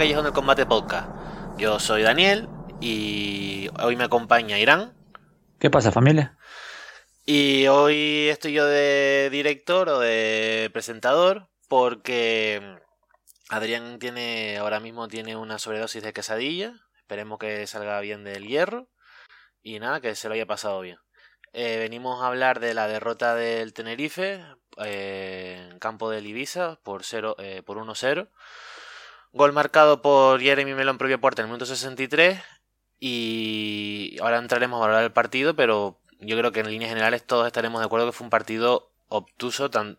Callejón del Combate Podcast. Yo soy Daniel y hoy me acompaña Irán. ¿Qué pasa, familia? Y hoy estoy yo de director o de presentador porque Adrián tiene ahora mismo tiene una sobredosis de quesadilla. Esperemos que salga bien del hierro y nada, que se lo haya pasado bien. Eh, venimos a hablar de la derrota del Tenerife eh, en campo del Ibiza por, 0, eh, por 1-0. Gol marcado por Jeremy Melón propio puerta en el minuto 63. Y ahora entraremos a hablar del partido, pero yo creo que en líneas generales todos estaremos de acuerdo que fue un partido obtuso, tan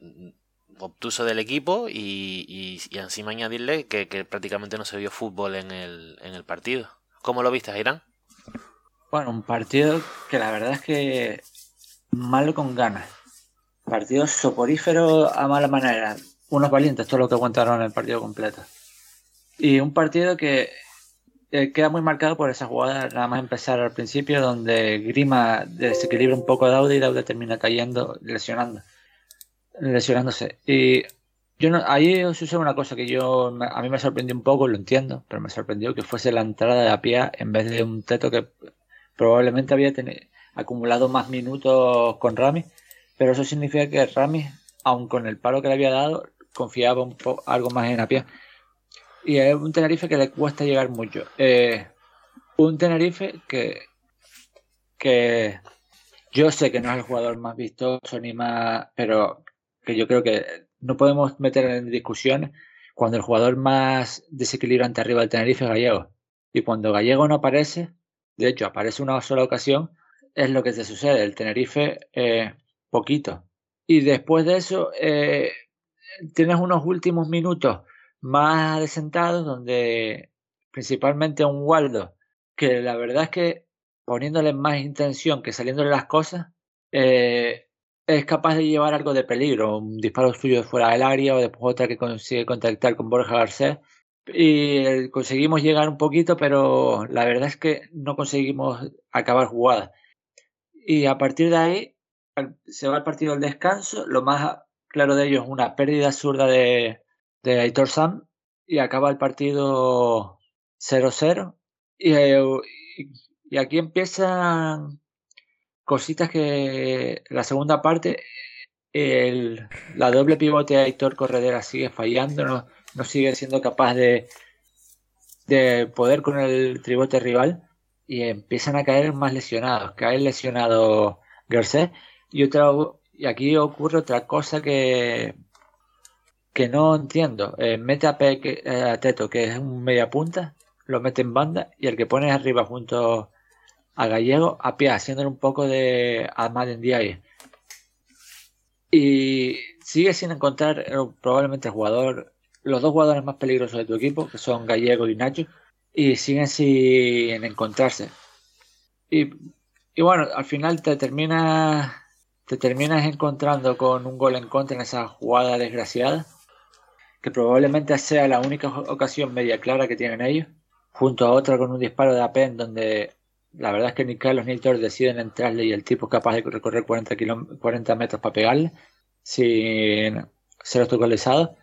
obtuso del equipo y, y, encima añadirle que, que, prácticamente no se vio fútbol en el, en el partido. ¿Cómo lo viste, Irán? Bueno, un partido que la verdad es que malo con ganas. Partido soporífero a mala manera. Unos valientes, todo lo que aguantaron el partido completo. Y un partido que eh, queda muy marcado por esa jugada, nada más empezar al principio, donde Grima desequilibra un poco a Daude y Daude termina cayendo, lesionando, lesionándose. Y yo no, ahí sucede una cosa que yo a mí me sorprendió un poco, lo entiendo, pero me sorprendió que fuese la entrada de Apia en vez de un Teto que probablemente había acumulado más minutos con Rami pero eso significa que Rami, aun con el palo que le había dado, confiaba un poco, algo más en Apia. Y es un Tenerife que le cuesta llegar mucho. Eh, un Tenerife que, que yo sé que no es el jugador más vistoso ni más, pero que yo creo que no podemos meter en discusión cuando el jugador más desequilibrante arriba del Tenerife es Gallego. Y cuando Gallego no aparece, de hecho aparece una sola ocasión, es lo que te sucede. El Tenerife eh, poquito. Y después de eso, eh, tienes unos últimos minutos más desentados donde principalmente un Waldo, que la verdad es que poniéndole más intención que saliéndole las cosas, eh, es capaz de llevar algo de peligro, un disparo suyo fuera del área o después otra que consigue contactar con Borja Garcés. Y conseguimos llegar un poquito, pero la verdad es que no conseguimos acabar jugada. Y a partir de ahí se va el partido al descanso. Lo más claro de ello es una pérdida absurda de, de Aitor Sam y acaba el partido 0-0. Eh, y, aquí empiezan cositas que la segunda parte, el, la doble pivote de Aitor Corredera sigue fallando, no, no sigue siendo capaz de, de poder con el tribote rival y empiezan a caer más lesionados. Cae lesionado Garcés y otra y aquí ocurre otra cosa que que no entiendo. Eh, mete a, a, Teto, que es un media punta, lo mete en banda y el que pone arriba junto a Gallego a pie, haciéndole un poco de Ahmad Y sigue sin encontrar eh, probablemente el jugador, los dos jugadores más peligrosos de tu equipo, que son Gallego y Nacho, y siguen sin encontrarse. Y, y bueno, al final te terminas te terminas encontrando con un gol en contra en esa jugada desgraciada, que probablemente sea la única ocasión media clara que tienen ellos, junto a otra con un disparo de Apen donde la verdad es que ni Carlos ni Thor deciden entrarle y el tipo es capaz de recorrer 40, 40 metros para pegarle sin ser obstaculizado.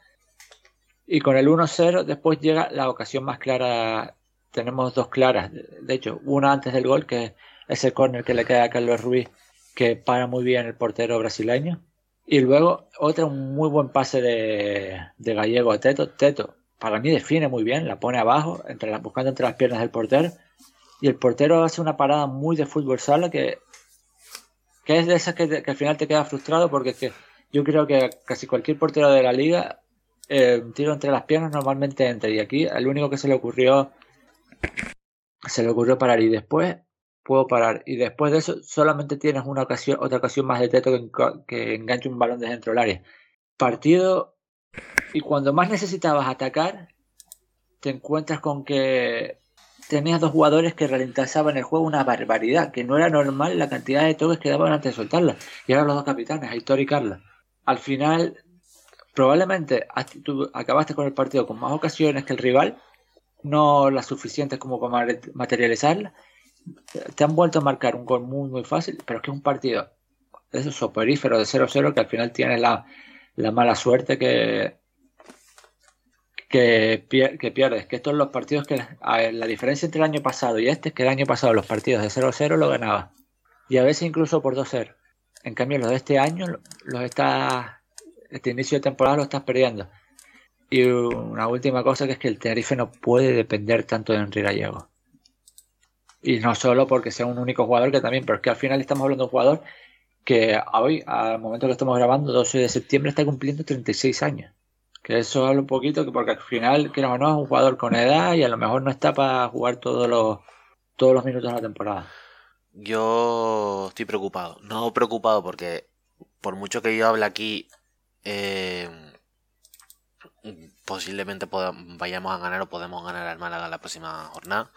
Y con el 1-0 después llega la ocasión más clara. Tenemos dos claras. De hecho, una antes del gol, que es el córner que le queda a Carlos Ruiz, que para muy bien el portero brasileño. Y luego otra, un muy buen pase de, de Gallego a Teto. Teto, para mí define muy bien, la pone abajo, entre buscando entre las piernas del portero y el portero hace una parada muy de fútbol sala que, que es de esas que, al final te queda frustrado porque que yo creo que casi cualquier portero de la liga eh, un tiro entre las piernas normalmente entra y aquí el único que se le ocurrió se le ocurrió parar y después puedo parar y después de eso solamente tienes una ocasión otra ocasión más de teto que, que enganche un balón desde dentro del área partido y cuando más necesitabas atacar te encuentras con que tenías dos jugadores que ralentizaban el juego una barbaridad, que no era normal la cantidad de toques que daban antes de soltarla. Y ahora los dos capitanes, Aitor y Carla. Al final, probablemente tú acabaste con el partido con más ocasiones que el rival, no las suficientes como para materializarla. Te han vuelto a marcar un gol muy, muy fácil, pero es que es un partido de esos de 0-0 que al final tienes la, la mala suerte que, que, pierdes, que estos son los partidos que la diferencia entre el año pasado y este es que el año pasado los partidos de 0-0 lo ganaba y a veces incluso por 2-0. En cambio los de este año los está este inicio de temporada lo estás perdiendo. Y una última cosa que es que el Tenerife no puede depender tanto de Henry Gallego. Y no solo porque sea un único jugador que también, pero es que al final estamos hablando de un jugador que hoy, al momento que estamos grabando, 12 de septiembre, está cumpliendo 36 años. Que eso habla un poquito, que porque al final, que no, es un jugador con edad y a lo mejor no está para jugar todos los, todos los minutos de la temporada. Yo estoy preocupado. No preocupado porque, por mucho que yo hable aquí, eh, posiblemente vayamos a ganar o podemos ganar al Málaga la próxima jornada.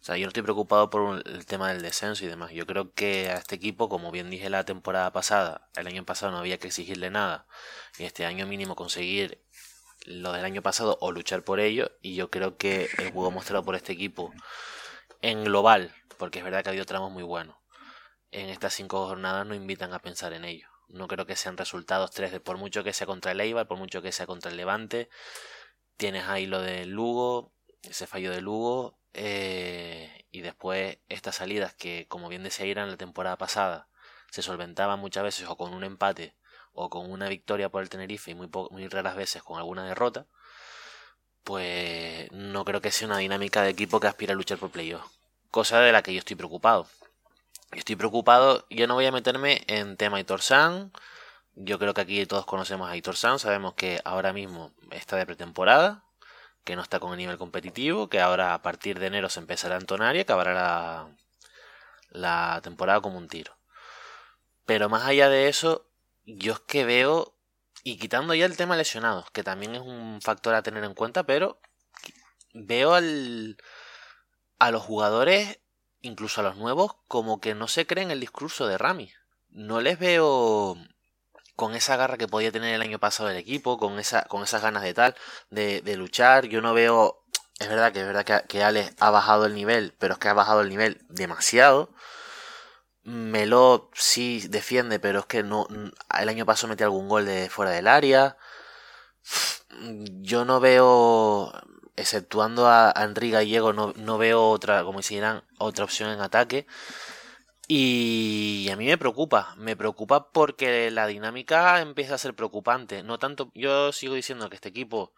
O sea, yo no estoy preocupado por el tema del descenso y demás. Yo creo que a este equipo, como bien dije la temporada pasada, el año pasado no había que exigirle nada. Y este año mínimo conseguir lo del año pasado o luchar por ello. Y yo creo que el juego mostrado por este equipo en global, porque es verdad que ha habido tramos muy buenos, en estas cinco jornadas no invitan a pensar en ello. No creo que sean resultados tres de por mucho que sea contra el Eibar, por mucho que sea contra el Levante. Tienes ahí lo del Lugo, ese fallo de Lugo, eh, y después estas salidas que, como bien decía Ira en la temporada pasada, se solventaban muchas veces o con un empate o con una victoria por el Tenerife y muy, muy raras veces con alguna derrota, pues no creo que sea una dinámica de equipo que aspira a luchar por playoff. Cosa de la que yo estoy preocupado. Estoy preocupado, yo no voy a meterme en tema Aitor San. Yo creo que aquí todos conocemos a Aitor San, sabemos que ahora mismo está de pretemporada, que no está con el nivel competitivo, que ahora a partir de enero se empezará a entonar y acabará la, la temporada como un tiro. Pero más allá de eso, yo es que veo, y quitando ya el tema lesionados, que también es un factor a tener en cuenta, pero veo al, a los jugadores, incluso a los nuevos, como que no se creen el discurso de Rami. No les veo con esa garra que podía tener el año pasado el equipo, con, esa, con esas ganas de tal, de, luchar. Yo no veo. Es verdad que es verdad que, que Alex ha bajado el nivel, pero es que ha bajado el nivel demasiado. Melo sí defiende, pero es que no. El año pasado metió algún gol de fuera del área. Yo no veo. Exceptuando a, Enrique Gallego, no, no veo otra, como otra opción en ataque. Y a mí me preocupa, me preocupa porque la dinámica empieza a ser preocupante. No tanto, yo sigo diciendo que este equipo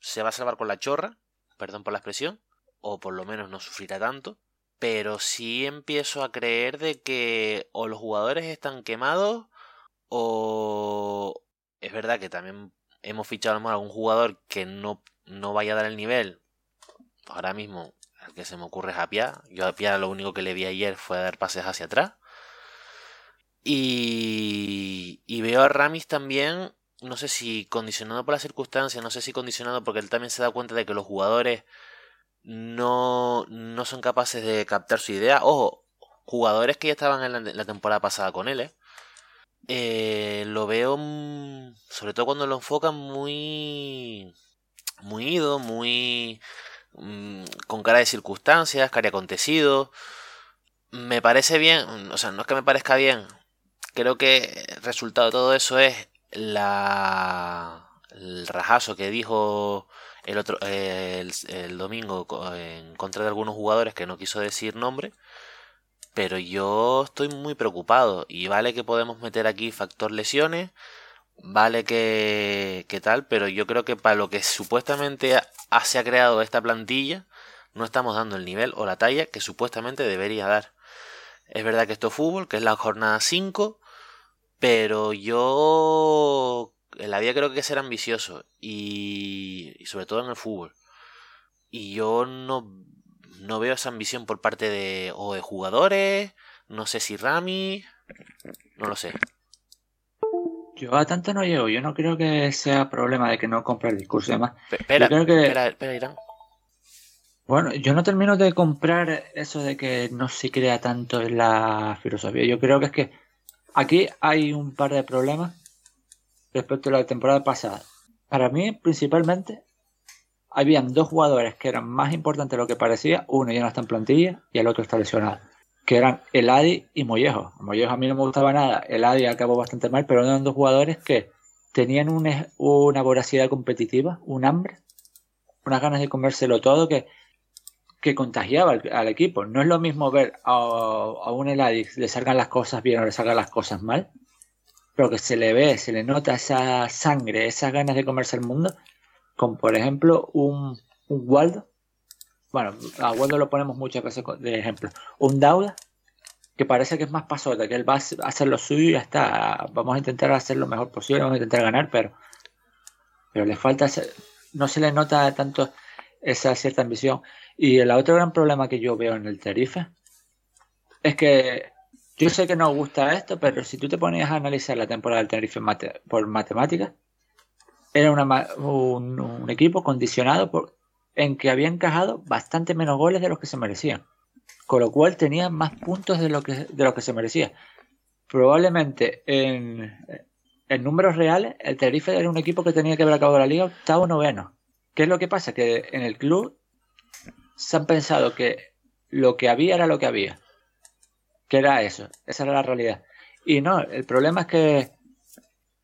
se va a salvar con la chorra, perdón por la expresión, o por lo menos no sufrirá tanto, pero sí empiezo a creer de que o los jugadores están quemados o es verdad que también hemos fichado a algún jugador que no, no vaya a dar el nivel. Ahora mismo que se me ocurre es Apia. Yo a Apia lo único que le vi ayer fue dar pases hacia atrás. Y, y veo a Ramis también, no sé si condicionado por las circunstancias, no sé si condicionado porque él también se da cuenta de que los jugadores no, no son capaces de captar su idea. Ojo, jugadores que ya estaban en la, temporada pasada con él, ¿eh? ¿eh? lo veo, mm, sobre todo cuando lo enfocan, muy, muy ido, muy mm, con cara de circunstancias, cara de acontecido. Me parece bien, o sea, no es que me parezca bien, creo que el resultado de todo eso es la el rajazo que dijo el otro el, domingo en contra de algunos jugadores que no quiso decir nombre. Pero yo estoy muy preocupado y vale que podemos meter aquí factor lesiones vale que, que tal pero yo creo que para lo que supuestamente se ha creado esta plantilla no estamos dando el nivel o la talla que supuestamente debería dar es verdad que esto es fútbol que es la jornada 5 pero yo en la vida creo que ser ambicioso y, sobre todo en el fútbol. Y yo no, no veo esa ambición por parte de o de jugadores, no sé si Rami, no lo sé. Yo a tanto no llego, yo no creo que sea problema de que no compre el discurso y demás. Espera, espera, espera, Irán. Bueno, yo no termino de comprar eso de que no se crea tanto en la filosofía. Yo creo que es que Aquí hay un par de problemas respecto a la temporada pasada. Para mí, principalmente, habían dos jugadores que eran más importantes de lo que parecía. Uno ya no está en plantilla y el otro está lesionado. Que eran Eladi y Mollejo. Mollejo a mí no me gustaba nada. Eladi acabó bastante mal, pero eran dos jugadores que tenían una voracidad competitiva, un hambre, unas ganas de comérselo todo que que contagiaba al, equipo. No es lo mismo ver a, un Eladix le salgan las cosas bien o le salgan las cosas mal, pero que se le ve, se le nota esa sangre, esas ganas de comerse el mundo, como por ejemplo un, un Waldo. Bueno, a Waldo lo ponemos muchas veces de ejemplo. Un Dauda, que parece que es más pasota, que él va a hacer lo suyo y ya está. Vamos a intentar hacer lo mejor posible, vamos a intentar ganar, pero, pero le falta, no se le nota tanto esa cierta ambición. Y el otro gran problema que yo veo en el Tarife es que yo sé que no gusta esto, pero si tú te ponías a analizar la temporada del Tenerife por matemáticas, era un, equipo condicionado por, en que había encajado bastante menos goles de los que se merecían. Con lo cual tenía más puntos de lo que, de lo que se merecía. Probablemente en, en números reales, el Tenerife era un equipo que tenía que haber acabado la liga octavo noveno. ¿Qué es lo que pasa? Que en el club se han pensado que lo que había era lo que había. Que era eso, esa era la realidad. Y no, el problema es que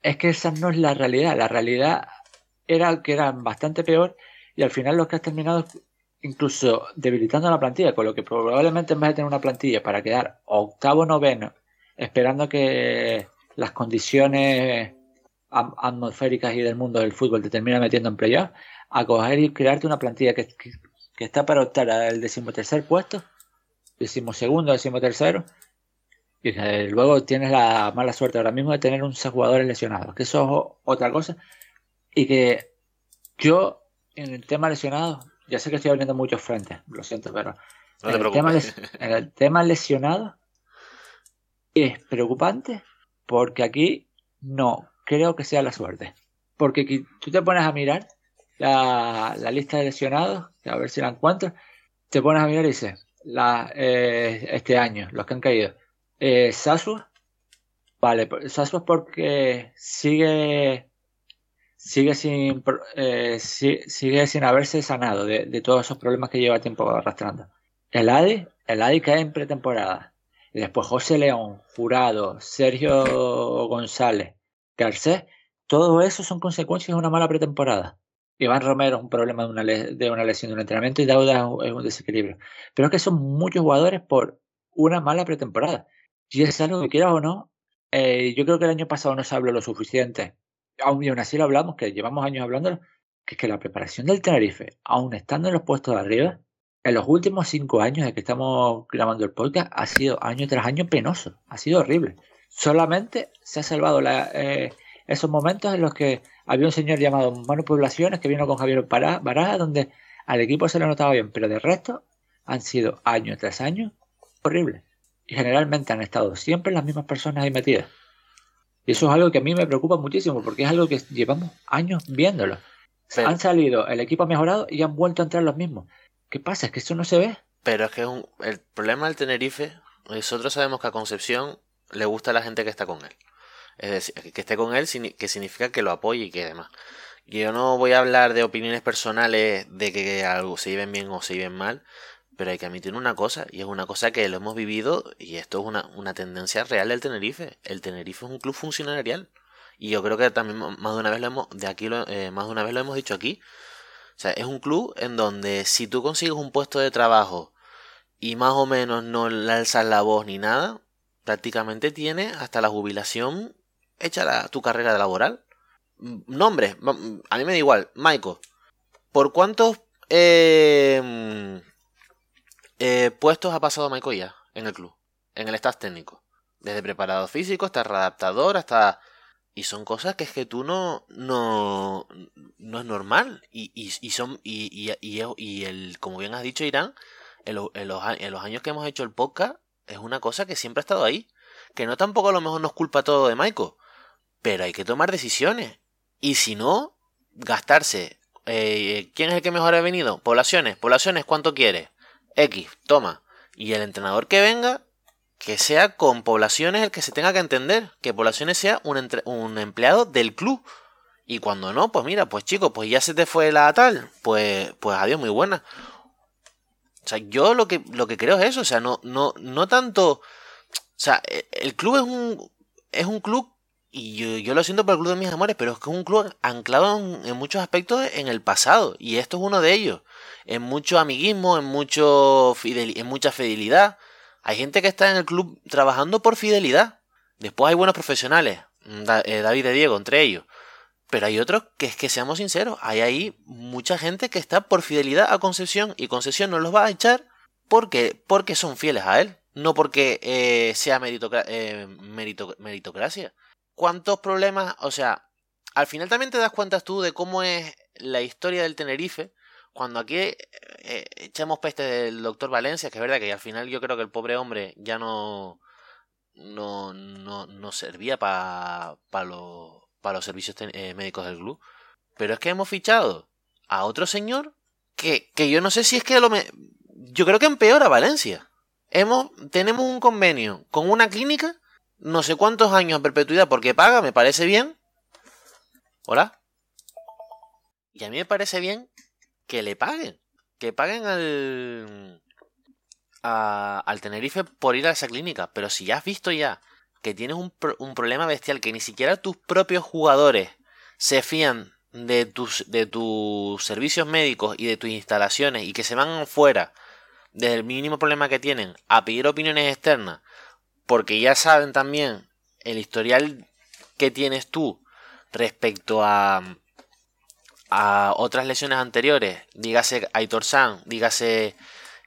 es que esa no es la realidad. La realidad era que eran bastante peor y al final los que has terminado incluso debilitando la plantilla, con lo que probablemente en vez de tener una plantilla para quedar octavo noveno, esperando que las condiciones atmosféricas y del mundo del fútbol te terminen metiendo en playoff, a coger y crearte una plantilla que, que está para optar al decimotercer puesto, decimosegundo, decimotercero, y luego tienes la mala suerte ahora mismo de tener 11 jugadores lesionados, que eso es otra cosa, y que yo en el tema lesionado, ya sé que estoy abriendo muchos frentes, lo siento, pero en, el tema en el tema lesionado es preocupante porque aquí no creo que sea la suerte. Porque tú te pones a mirar la, lista de lesionados, a ver si la encuentro, te pones a mirar y dices, la, eh, este año, los que han caído. Eh, Sasua, vale, Sasua porque sigue sigue sin eh, sigue sin haberse sanado de, todos esos problemas que lleva tiempo arrastrando. El Adi, el Adi cae en pretemporada. Y después José León, Jurado, Sergio González, Garcés, todo eso son consecuencias de una mala pretemporada. Iván Romero es un problema de una, de una lesión de un entrenamiento y Dauda es un desequilibrio. Pero es que son muchos jugadores por una mala pretemporada. Y es algo que quieras o no, eh, yo creo que el año pasado no se habló lo suficiente. Aún, y aún así lo hablamos, que llevamos años hablando, que es que la preparación del Tenerife, aún estando en los puestos de arriba, en los últimos cinco años de que estamos grabando el podcast, ha sido año tras año penoso. Ha sido horrible. Solamente se ha salvado eh, esos momentos en los que había un señor llamado Manu Poblaciones que vino con Javier Baraja, donde al equipo se le notaba bien, pero de resto han sido año tras año horribles. y generalmente han estado siempre las mismas personas ahí metidas. Y eso es algo que a mí me preocupa muchísimo porque es algo que llevamos años viéndolo. Han salido, el equipo ha mejorado y han vuelto a entrar los mismos. ¿Qué pasa? Es que eso no se ve. Pero es que un, el problema del Tenerife, nosotros sabemos que a Concepción le gusta a la gente que está con él. Es decir, que esté con él, que significa que lo apoye y que demás. Yo no voy a hablar de opiniones personales de que algo se lleven bien o se lleven mal, pero hay que admitir una cosa, y es una cosa que lo hemos vivido, y esto es una, una tendencia real del Tenerife. El Tenerife es un club funcionarial. Y yo creo que también más de una vez lo hemos, de aquí eh, más de una vez lo hemos dicho aquí. O sea, es un club en donde si tú consigues un puesto de trabajo y más o menos no le alzas la voz ni nada, prácticamente tiene hasta la jubilación hecha la, tu carrera laboral. Nombre, a mí me da igual, Michael. ¿Por cuántos eh, eh, puestos ha pasado Michael ya en el club? En el staff técnico. Desde preparado físico hasta readaptador, hasta... Y son cosas que es que tú no... No, no es normal. Y, y, son... Y, y, y, el, como bien has dicho, Irán, en, los, en los años que hemos hecho el podcast, es una cosa que siempre ha estado ahí. Que no tampoco a lo mejor nos culpa todo de Michael. Pero hay que tomar decisiones. Y si no, gastarse. Eh, ¿Quién es el que mejor ha venido? Poblaciones. Poblaciones, ¿cuánto quiere? X, toma. Y el entrenador que venga, que sea con poblaciones el que se tenga que entender. Que poblaciones sea un, un empleado del club. Y cuando no, pues mira, pues chicos, pues ya se te fue la tal. Pues, pues adiós, muy buena. O sea, yo lo que, lo que creo es eso. O sea, no, no, no tanto. O sea, e, el club es un, es un club y yo, lo siento por el Club de Mis Amores, pero es que es un club anclado en, muchos aspectos en el pasado. Y esto es uno de ellos. En mucho amiguismo, en, mucho en mucha fidelidad. Hay gente que está en el club trabajando por fidelidad. Después hay buenos profesionales. Eh, David y Diego, entre ellos. Pero hay otros que es que seamos sinceros. Hay ahí mucha gente que está por fidelidad a Concepción. Y Concepción no los va a echar porque, porque son fieles a él. No porque eh, sea eh, meritocracia cuántos problemas, o sea, al final también te das cuenta tú de cómo es la historia del Tenerife, cuando aquí eh, eh, echamos peste del doctor Valencia, que es verdad que al final yo creo que el pobre hombre ya no, no, no, no servía para los, los servicios eh, médicos del club, pero es que hemos fichado a otro señor que, que yo no sé si es que lo me... Yo creo que empeora Valencia. Hemos, tenemos un convenio con una clínica no sé cuántos años a perpetuidad porque paga, me parece bien. ¿Hola? Y a mí me parece bien que le paguen. Que paguen al, al Tenerife por ir a esa clínica. Pero si ya has visto ya que tienes un, un problema bestial, que ni siquiera tus propios jugadores se fían de tus, de tus servicios médicos y de tus instalaciones y que se van fuera del mínimo problema que tienen a pedir opiniones externas porque ya saben también el historial que tienes tú respecto a, a otras lesiones anteriores, dígase Aitor San, dígase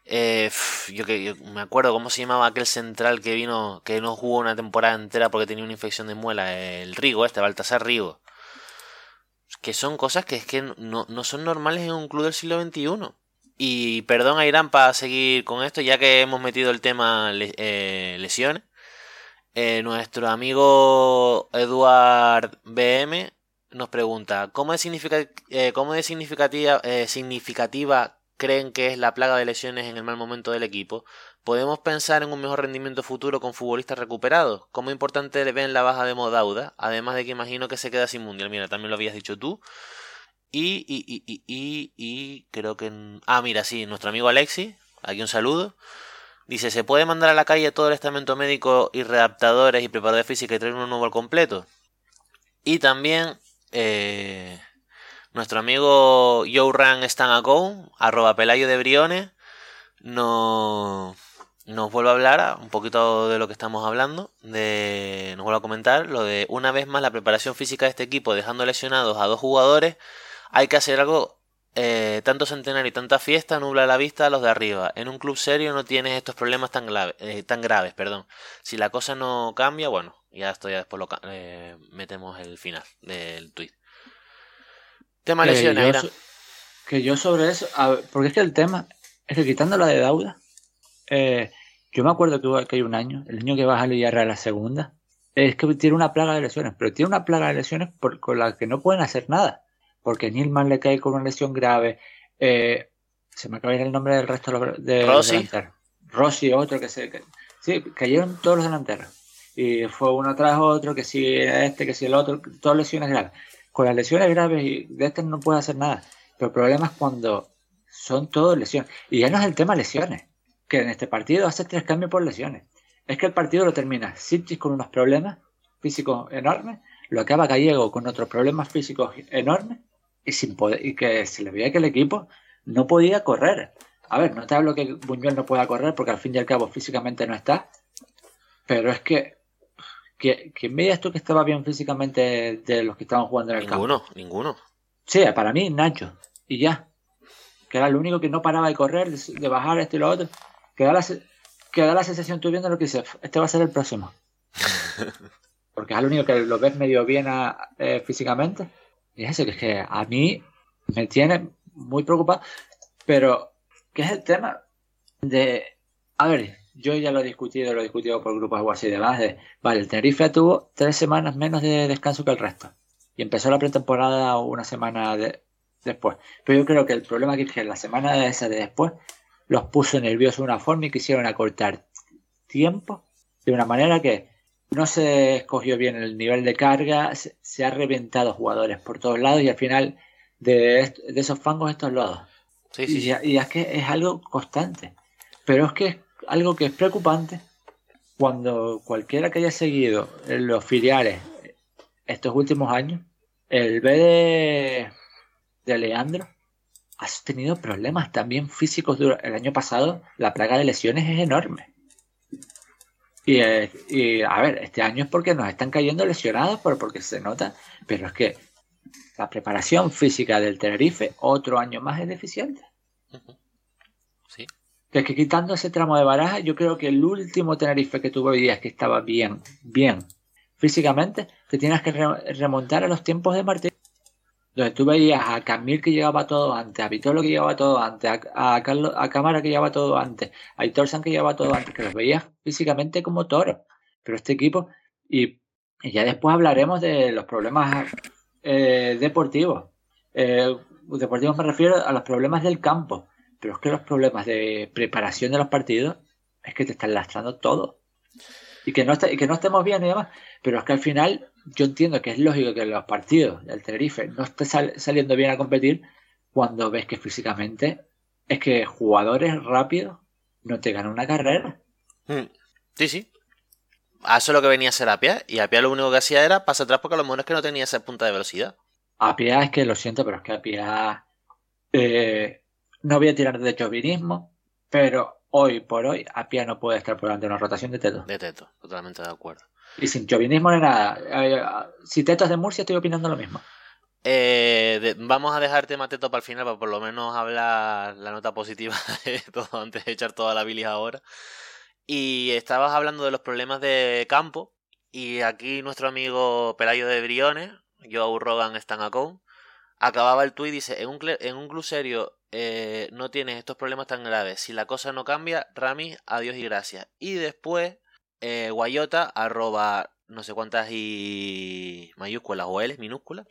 eh, yo que me acuerdo cómo se llamaba aquel central que vino, que no jugó una temporada entera porque tenía una infección de muela, el Rigo, este, Baltasar Rigo. Que son cosas que es que no, no son normales en un club del siglo XXI. Y perdón a Irán para seguir con esto, ya que hemos metido el tema eh, lesiones. Eh, nuestro amigo Eduard BM nos pregunta, ¿cómo es, eh, cómo significativa, eh, significativa creen que es la plaga de lesiones en el mal momento del equipo? ¿Podemos pensar en un mejor rendimiento futuro con futbolistas recuperados? ¿Cómo importante ven la baja de Modauda? Además de que imagino que se queda sin mundial. Mira, también lo habías dicho tú. Y, y, y, y, y, creo que... Ah, mira, sí, nuestro amigo Alexi, aquí un saludo. Dice, ¿se puede mandar a la calle todo el estamento médico y readaptadores y preparadores física y traer uno nuevo al completo? Y también eh, nuestro amigo Joe Ran arroba Pelayo de Briones, no, nos vuelve a hablar un poquito de lo que estamos hablando, de, nos vuelve a comentar lo de una vez más la preparación física de este equipo dejando lesionados a dos jugadores, hay que hacer algo eh, tanto centenario y tanta fiesta nubla la vista a los de arriba. En un club serio no tienes estos problemas tan, eh, tan graves. Perdón. Si la cosa no cambia, bueno, ya esto ya después lo eh, metemos el final del tweet. Tema lesiones, Que yo sobre eso, porque es que el tema es que quitando la de Dauda, Yo me acuerdo que, que hay un año, el año que baja a a la segunda, es que tiene una plaga de lesiones, pero tiene una plaga de lesiones por, con la que no pueden hacer nada. Porque Nilman le cae con una lesión grave. Eh, se me acaba de ir el nombre del resto de los delanteros. Rossi, otro que se. sí, cayeron todos los delanteros. Y fue uno tras otro, que si este, que si el otro, todas lesiones graves. Con las lesiones graves y de este no puede hacer nada. Pero el problema es cuando son todos lesiones. Y ya no es el tema lesiones, que en este partido hace tres cambios por lesiones. Es que el partido lo termina Sitchis con unos problemas físicos enormes, lo acaba Gallego con otros problemas físicos enormes y sin poder, y que se le veía que el equipo no podía correr. A ver, no te hablo que Buñuel no pueda correr porque al fin y al cabo físicamente no está, pero es que ¿quién veías tú que estaba bien físicamente de los que estaban jugando en el ninguno, campo? Ninguno, ninguno. Sí, para mí Nacho y ya. Que era el único que no paraba de correr, de, bajar esto y lo otro. Que da la, que da la sensación tú viendo lo que dices, este va a ser el próximo. Porque es el único que lo ves medio bien eh, físicamente. Y es eso, que es que a mí me tiene muy preocupado. Pero, ¿qué es el tema de... A ver, yo ya lo he discutido, lo he discutido por grupos o así de demás. De, vale, el Tenerife tuvo tres semanas menos de descanso que el resto. Y empezó la pretemporada una semana después. Pero yo creo que el problema aquí es que la semana de esa de después los puso nerviosos de una forma y quisieron acortar tiempo de una manera que no se escogió bien el nivel de carga, se, ha reventado jugadores por todos lados y al final de, esos fangos estos lados. Sí, sí, y, y, es que es algo constante. Pero es que es algo que es preocupante cuando cualquiera que haya seguido los filiales estos últimos años, el B de, de Leandro ha tenido problemas también físicos. El año pasado la plaga de lesiones es enorme. Eh, y, a ver, este año es porque nos están cayendo lesionados, porque se nota, pero es que la preparación física del Tenerife otro año más es deficiente. Sí. Es que quitando ese tramo de baraja, yo creo que el último Tenerife que tuvo hoy día es que estaba bien, bien físicamente, que tienes que remontar a los tiempos de Martín. Donde tú veías a Camil que llevaba todo antes, a Vitolo que llevaba todo antes, a, Carlos, a Cámara que llevaba todo antes, a Hitor San que llevaba todo antes, que los veías físicamente como toros. Pero este equipo, y, ya después hablaremos de los problemas eh, deportivos. Eh, deportivos me refiero a los problemas del campo, pero es que los problemas de preparación de los partidos es que te están lastrando todo. Y que no, y que no estemos bien y demás, pero es que al final yo entiendo que es lógico que los partidos del Tenerife no esté saliendo bien a competir cuando ves que físicamente es que jugadores rápidos no te ganan una carrera. Hmm. Sí, sí. A eso es lo que venía a ser Apia. Y Apia lo único que hacía era pasar atrás porque a lo mejor es que no tenía esa punta de velocidad. Apia es que lo siento, pero es que Apia. Eh, no voy a tirar de chauvinismo, pero hoy por hoy Apia no puede estar por delante de una rotación de teto. De teto, totalmente de acuerdo. Y sin chauvinismo ni nada. Eh, si Teto es de Murcia, estoy opinando lo mismo. Eh, vamos a dejar tema Teto para el final, para por lo menos hablar la nota positiva de todo antes de echar toda la bilis ahora. Y estabas hablando de los problemas de campo. Y aquí nuestro amigo Pelayo de Briones, Joe Rogan Stanacón, acababa el tuit y dice: En un, en un eh, no tienes estos problemas tan graves. Si la cosa no cambia, Rami, adiós y gracias. Y después eh, guayota, arroba no sé cuántas y mayúsculas o L minúsculas.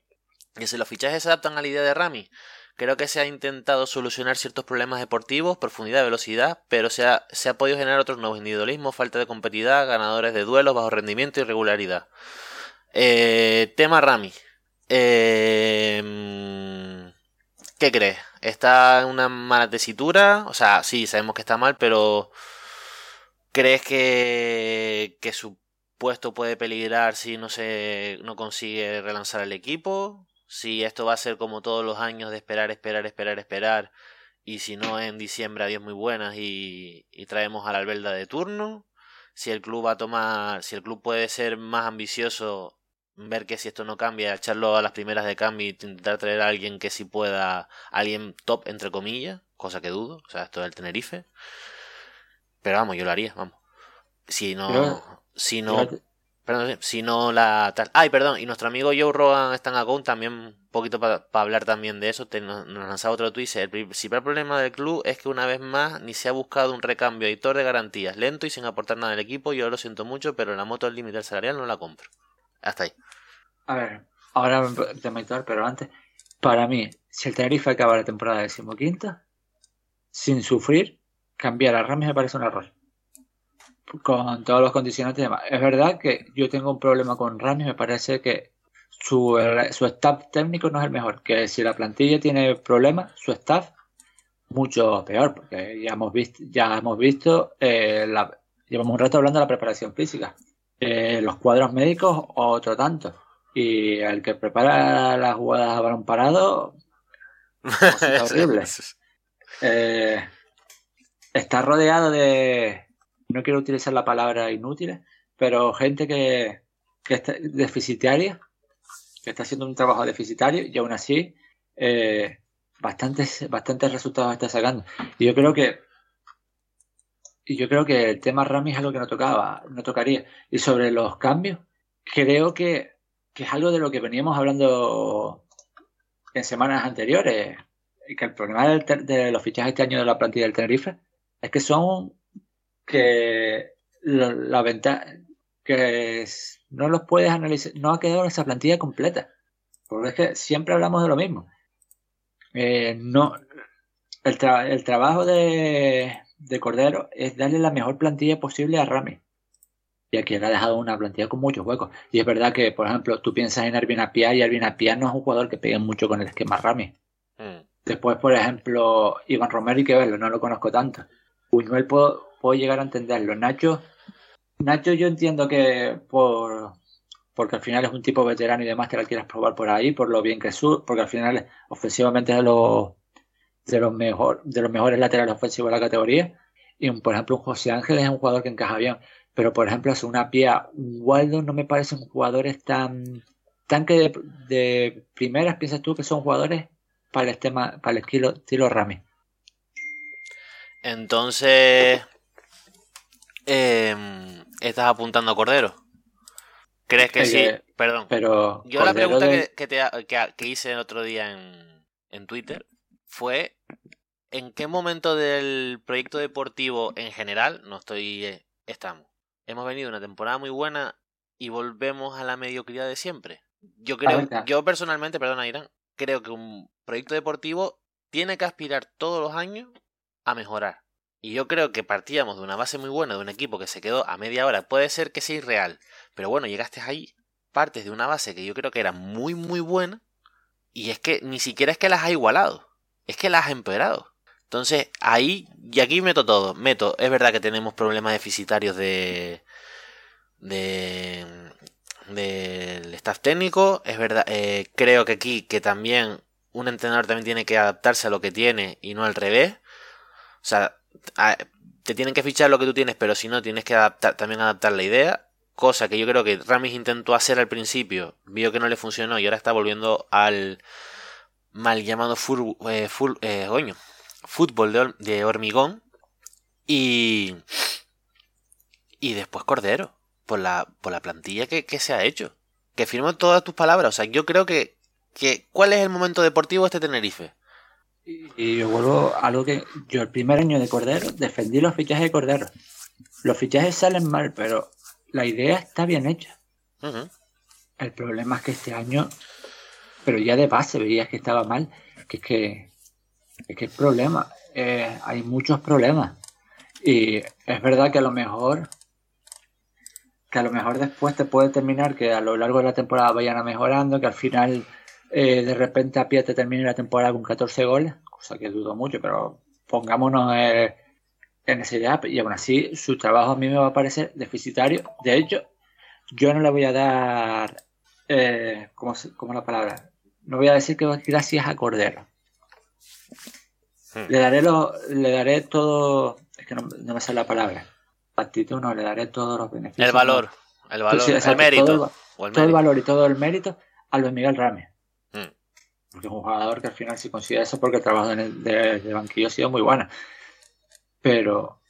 Que si los fichajes se adaptan a la idea de Rami. Creo que se ha intentado solucionar ciertos problemas deportivos, profundidad, velocidad, pero se ha, se ha podido generar otros nuevos individualismo, falta de competitividad, ganadores de duelos, bajo rendimiento y regularidad. Eh, tema Rami. Eh, ¿Qué crees? ¿Está en una mala tesitura? O sea, sí, sabemos que está mal, pero ¿Crees que, que su puesto puede peligrar si no se no consigue relanzar el equipo? Si esto va a ser como todos los años de esperar, esperar, esperar, esperar. Y si no en diciembre adiós muy buenas y, y traemos a la albelda de turno. Si el club va a tomar, si el club puede ser más ambicioso, ver que si esto no cambia, echarlo a las primeras de cambio y intentar traer a alguien que sí pueda, alguien top entre comillas, cosa que dudo, o sea, esto del Tenerife. Pero vamos, yo lo haría, vamos. Si no. si no. Perdón, si no la tal. Ay, perdón, y nuestro amigo Joe Rogan está en Account también, un poquito para hablar también de eso. Te, nos, nos lanzaba otro tweet. El principal problema del club es que una vez más ni se ha buscado un recambio editor de garantías, lento y sin aportar nada al equipo. Yo lo siento mucho, pero la moto al límite salarial no la compro. Hasta ahí. A ver, ahora te editor, pero antes, para mí, si el Tenerife acaba la temporada decimoquinta, sin sufrir, cambiar a Ramis me parece un error con todos los condicionantes y demás. Es verdad que yo tengo un problema con Rami, me parece que su, su staff técnico no es el mejor, que si la plantilla tiene problemas, su staff mucho peor, porque ya hemos visto, ya hemos visto eh, llevamos un rato hablando de la preparación física. Eh, los cuadros médicos, otro tanto. Y el que prepara las jugadas a balón parado, horrible. Eh, está rodeado de, no quiero utilizar la palabra inútiles, pero gente que, que está deficitaria, que está haciendo un trabajo deficitario y aún así eh, bastantes, bastantes resultados está sacando. Y yo creo que y yo creo que el tema Rami es algo que no tocaba, no tocaría. Y sobre los cambios, creo que, que es algo de lo que veníamos hablando en semanas anteriores. Que el problema de los fichajes este año de la plantilla del Tenerife es que son que la, ventaja que no los puedes analizar, no ha quedado esa plantilla completa. Porque es que siempre hablamos de lo mismo. Eh, no, el, el trabajo de, de, Cordero es darle la mejor plantilla posible a Rami. Y aquí le ha dejado una plantilla con muchos huecos. Y es verdad que, por ejemplo, tú piensas en Arvin Apia y Arvin Apia no es un jugador que pegue mucho con el esquema Rami. Mm. Después, por ejemplo, Iván Romero y que verlo, no lo conozco tanto. Buñuel puedo, puedo llegar a entenderlo. Nacho, Nacho yo entiendo que por porque al final es un tipo veterano y demás que la quieras probar por ahí, por lo bien que es porque al final ofensivamente es de los de los mejor, de los mejores laterales ofensivos de la categoría. Y por ejemplo, un José Ángel es un jugador que encaja bien. Pero por ejemplo, hace una pía, Waldo no me parecen jugadores tan, tan que de, de primeras piensas tú que son jugadores para el tema, para el estilo, estilo Rami. Entonces, eh, estás apuntando a Cordero. ¿Crees que sí? Perdón. Pero Yo la pregunta que, te, que, hice el otro día en, en Twitter fue ¿en qué momento del proyecto deportivo en general no estoy eh, estamos? Hemos venido una temporada muy buena y volvemos a la mediocridad de siempre. Yo creo, yo personalmente, perdona Irán, creo que un proyecto deportivo tiene que aspirar todos los años a mejorar. Y yo creo que partíamos de una base muy buena de un equipo que se quedó a media hora. Puede ser que sea irreal, pero bueno, llegaste ahí, partes de una base que yo creo que era muy, muy buena. Y es que ni siquiera es que las ha igualado, es que las ha empeorado. Entonces, ahí, y aquí meto todo. Meto, es verdad que tenemos problemas deficitarios de. de. del staff técnico. Es verdad, eh, creo que aquí, que también un entrenador también tiene que adaptarse a lo que tiene y no al revés. O sea, te tienen que fichar lo que tú tienes, pero si no, tienes que adaptar, también adaptar la idea. Cosa que yo creo que Ramis intentó hacer al principio, vio que no le funcionó y ahora está volviendo al mal llamado eh, eh, fútbol de, hormigón. Y, y después Cordero, por la, por la plantilla que, se ha hecho. Que firmó todas tus palabras. O sea, yo creo que, que ¿cuál es el momento deportivo de este Tenerife? Y yo vuelvo a lo que yo el primer año de Cordero defendí los fichajes de Cordero. Los fichajes salen mal, pero la idea está bien hecha. El problema es que este año, pero ya de base veías que estaba mal, que es que, es que el problema, eh, hay muchos problemas. Y es verdad que a lo mejor, que a lo mejor después te puede terminar que a lo largo de la temporada vayan a mejorando, que al final eh, de repente a pie te termine la temporada con 14 goles, cosa que dudo mucho, pero pongámonos eh, en esa idea, y aún así su trabajo a mí me va a parecer deficitario. De hecho, yo no le voy a dar, eh, ¿cómo, ¿cómo, la palabra? No voy a decir que gracias a Cordero. Hmm. Le daré lo, le daré todo, es que no, me sale la palabra. Actitud no, le daré todos los beneficios. El valor, el valor, el mérito. Todo el, todo el valor y todo el mérito a Luis Miguel Rames. Porque es un jugador que al final si considera eso porque el trabajo de, de, banquillo ha sido muy bueno. Pero,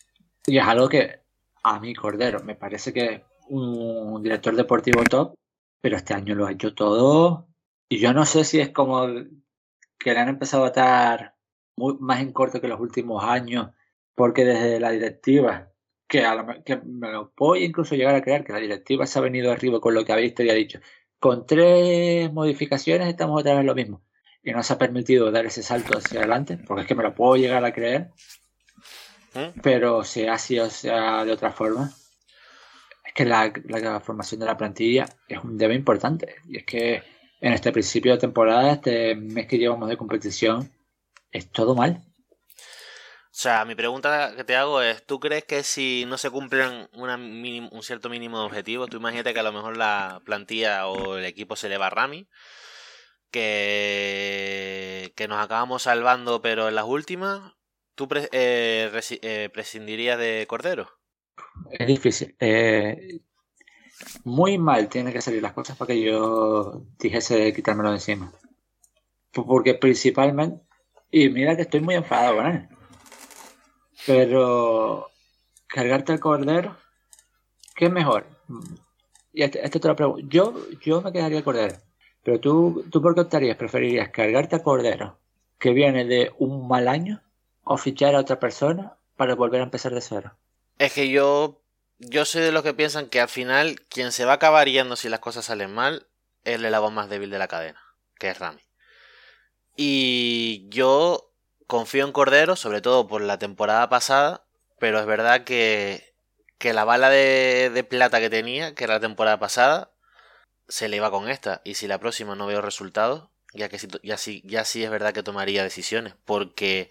y es algo que a mí, Cordero, me parece que un director deportivo top, pero este año lo ha hecho todo. Y yo no sé si es como que le han empezado a estar muy, más en corto que los últimos años, porque desde la directiva, que, que me lo puedo incluso llegar a creer, que la directiva se ha venido arriba con lo que ha visto y ha dicho, con tres modificaciones estamos otra vez lo mismo. Y no se ha permitido dar ese salto hacia adelante, porque es que me lo puedo llegar a creer. ¿Mm? Pero si así o sea de otra forma, es que la, la formación de la plantilla es un tema importante. Y es que en este principio de temporada, este mes que llevamos de competición, es todo mal. O sea, mi pregunta que te hago es, ¿tú crees que si no se cumplen un cierto mínimo de objetivos, tú imagínate que a lo mejor la plantilla o el equipo se le va a Rami, que, que nos acabamos salvando pero en las últimas, ¿tú eh, eh, prescindirías de Cordero? Es difícil. Eh, muy mal tienen que salir las cosas para que yo dijese quitármelo de encima. Porque principalmente, y mira que estoy muy enfadado con él, pero cargarte el cordero, ¿qué es mejor? Y este, este te lo pregunto. Yo, yo me quedaría el cordero, pero tú, ¿tú por qué optarías? ¿Preferirías cargarte al cordero que viene de un mal año o fichar a otra persona para volver a empezar de cero? Es que yo yo soy de los que piensan que al final quien se va a acabar yendo si las cosas salen mal es el eslabón más débil de la cadena, que es Rami. Y yo confío en Cordero, sobre todo por la temporada pasada, pero es verdad que, que la bala de, de plata que tenía, que era la temporada pasada, se le iba con esta. Y si la próxima no veo resultados, ya que ya sí, ya sí es verdad que tomaría decisiones, porque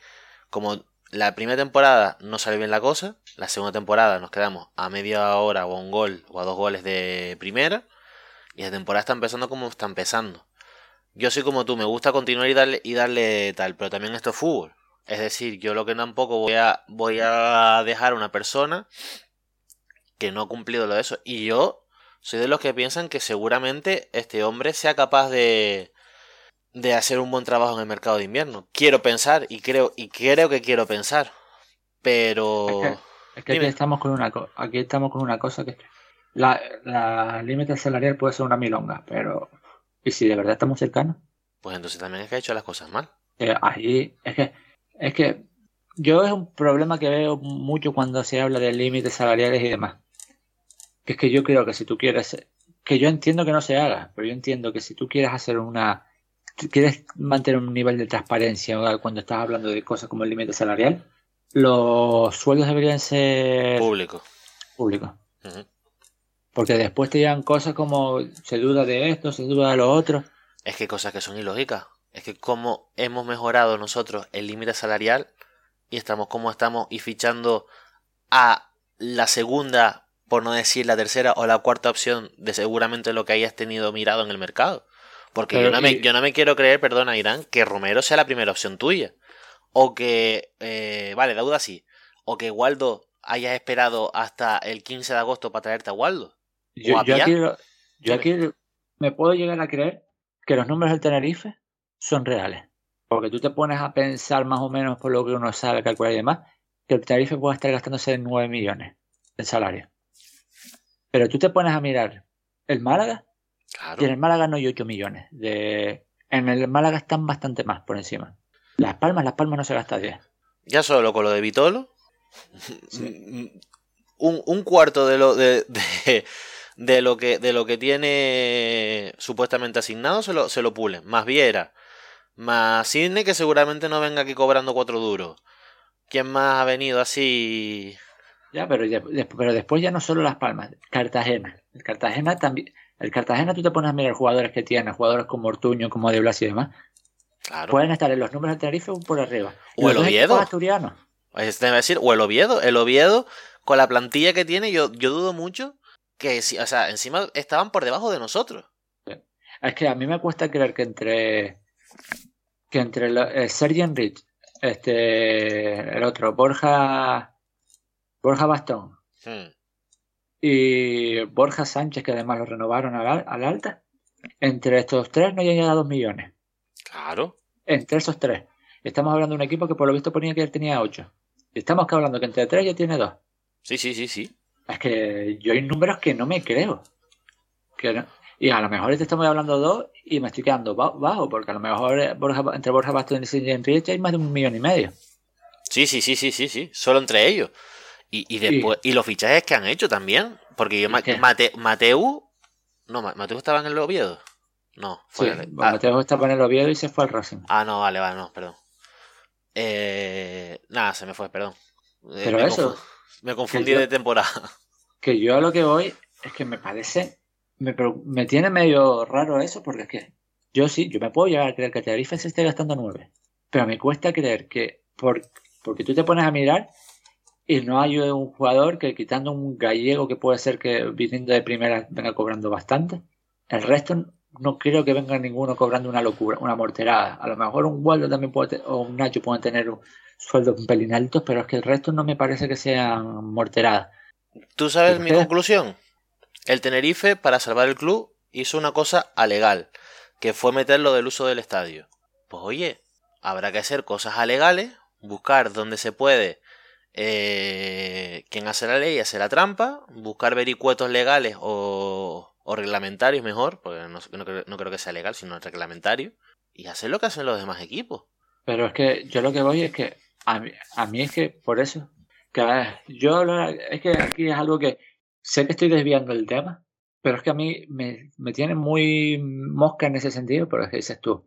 como la primera temporada no sale bien la cosa, la segunda temporada nos quedamos a media hora o a un gol o a dos goles de primera, y la temporada está empezando como está empezando. Yo soy como tú, me gusta continuar y darle, y darle tal, pero también esto es fútbol. Es decir, yo lo que tampoco voy a, voy a dejar a una persona que no ha cumplido lo de eso. Y yo soy de los que piensan que seguramente este hombre sea capaz de, de hacer un buen trabajo en el mercado de invierno. Quiero pensar y creo y creo que quiero pensar, pero es que, aquí estamos con una aquí estamos con una cosa que la, la límite salarial puede ser una milonga, pero ¿y si de verdad estamos cercanos? Pues entonces también es que ha hecho las cosas mal. Eh, ahí es que es que yo es un problema que veo mucho cuando se habla de límites salariales y demás. Que es que yo creo que si tú quieres que yo entiendo que no se haga, pero yo entiendo que si tú quieres hacer una quieres mantener un nivel de transparencia cuando estás hablando de cosas como el límite salarial, los sueldos deberían ser públicos. Públicos. Porque después te llegan cosas como se duda de esto, se duda de lo otro. Es que cosas que son ilógicas. Es que como hemos mejorado nosotros el límite salarial y estamos como estamos y fichando a la segunda, por no decir la tercera o la cuarta opción de seguramente lo que hayas tenido mirado en el mercado. Porque yo, no me, yo no me quiero creer, perdona, Irán, que Romero sea la primera opción tuya. O que, eh, vale, Dauda sí. O que Waldo hayas esperado hasta el 15 de agosto para traerte a Waldo. Yo, aquí, me puedo llegar a creer que los números del Tenerife son reales. Porque tú te pones a pensar más o menos por lo que uno sabe calcular y demás, que el Tenerife puede estar gastándose 9 millones en salario. Pero tú te pones a mirar el Málaga y en el Málaga no hay 8 millones. De... En el Málaga están bastante más por encima. Las Palmas, Las Palmas no se gasta 10. Ya solo con lo de Vitolo. un, cuarto de lo de, de, lo que de lo que tiene supuestamente asignado se lo, se lo pulen. Más Viera. Más Sidney que seguramente no venga aquí cobrando cuatro duros. ¿Quién más ha venido así? Ya, pero, pero después ya no solo Las Palmas. Cartagena. Cartagena también el Cartagena tú te pones a mirar jugadores que tiene, jugadores como Ortuño, como De Blas y demás. Claro. Pueden estar en los números de Tenerife por arriba. O el Oviedo. Es decir, o el Oviedo. El Oviedo, con la plantilla que tiene, yo, yo dudo mucho que, o sea, encima estaban por debajo de nosotros. Es que a mí me cuesta creer que entre que entre eh, Sergi Enrich, este, el otro, Borja, Borja Bastón, y Borja Sánchez, que además lo renovaron al, alta. Entre estos tres no llega a dos millones. Claro. Entre esos tres. Estamos hablando de un equipo que por lo visto ponía que él tenía ocho. Estamos hablando que entre tres ya tiene dos. Sí, sí, sí, sí. Es que yo hay números que no me creo. Que no- Y a lo mejor te estamos hablando dos y me estoy quedando ba- bajo, porque a lo mejor eh, Borja- entre Borja Bastón y Enrique hay más de un millón y medio. Sí, sí, sí, sí, sí, sí. Solo entre ellos. Y, y después, y los fichajes que han hecho también. Porque yo. Mate- Mateu. No, Ma- Mateu estaba en el Oviedo. No, Sí, fue. bueno, ah, Mateo está en el Oviedo y se fue al Racing. ah, no, vale, vale, no, perdón. Eh, nada, se me fue, perdón. Eh, Pero me eso, me confundí yo- de temporada. Que yo a lo que voy es que me parece, me, me tiene medio raro eso, porque es que yo sí, yo me puedo llegar a creer que Tenerife se esté gastando nueve, pero me cuesta creer que, por, porque tú te pones a mirar y no hay un jugador que quitando un gallego que puede ser que viniendo de primera venga cobrando bastante, el resto no creo que venga ninguno cobrando una locura, una morterada. A lo mejor un Waldo también puede, o un Nacho pueden tener sueldos un pelín altos, pero es que el resto no me parece que sean morteradas. ¿Tú sabes ¿Pero mi conclusión? El Tenerife, para salvar el club, hizo una cosa alegal, que fue meter lo del uso del estadio. Pues oye, habrá que hacer cosas alegales, buscar donde se puede eh, quien hace la ley hace la trampa, buscar vericuetos legales o, reglamentarios mejor, porque no, creo, que sea legal, sino reglamentario, y hacer lo que hacen los demás equipos. Pero es que yo lo que voy es que a mí, a mí es que por eso, que yo es que aquí es algo que sé que estoy desviando el tema, pero es que a mí me, me tiene muy mosca en ese sentido, pero es que dices tú,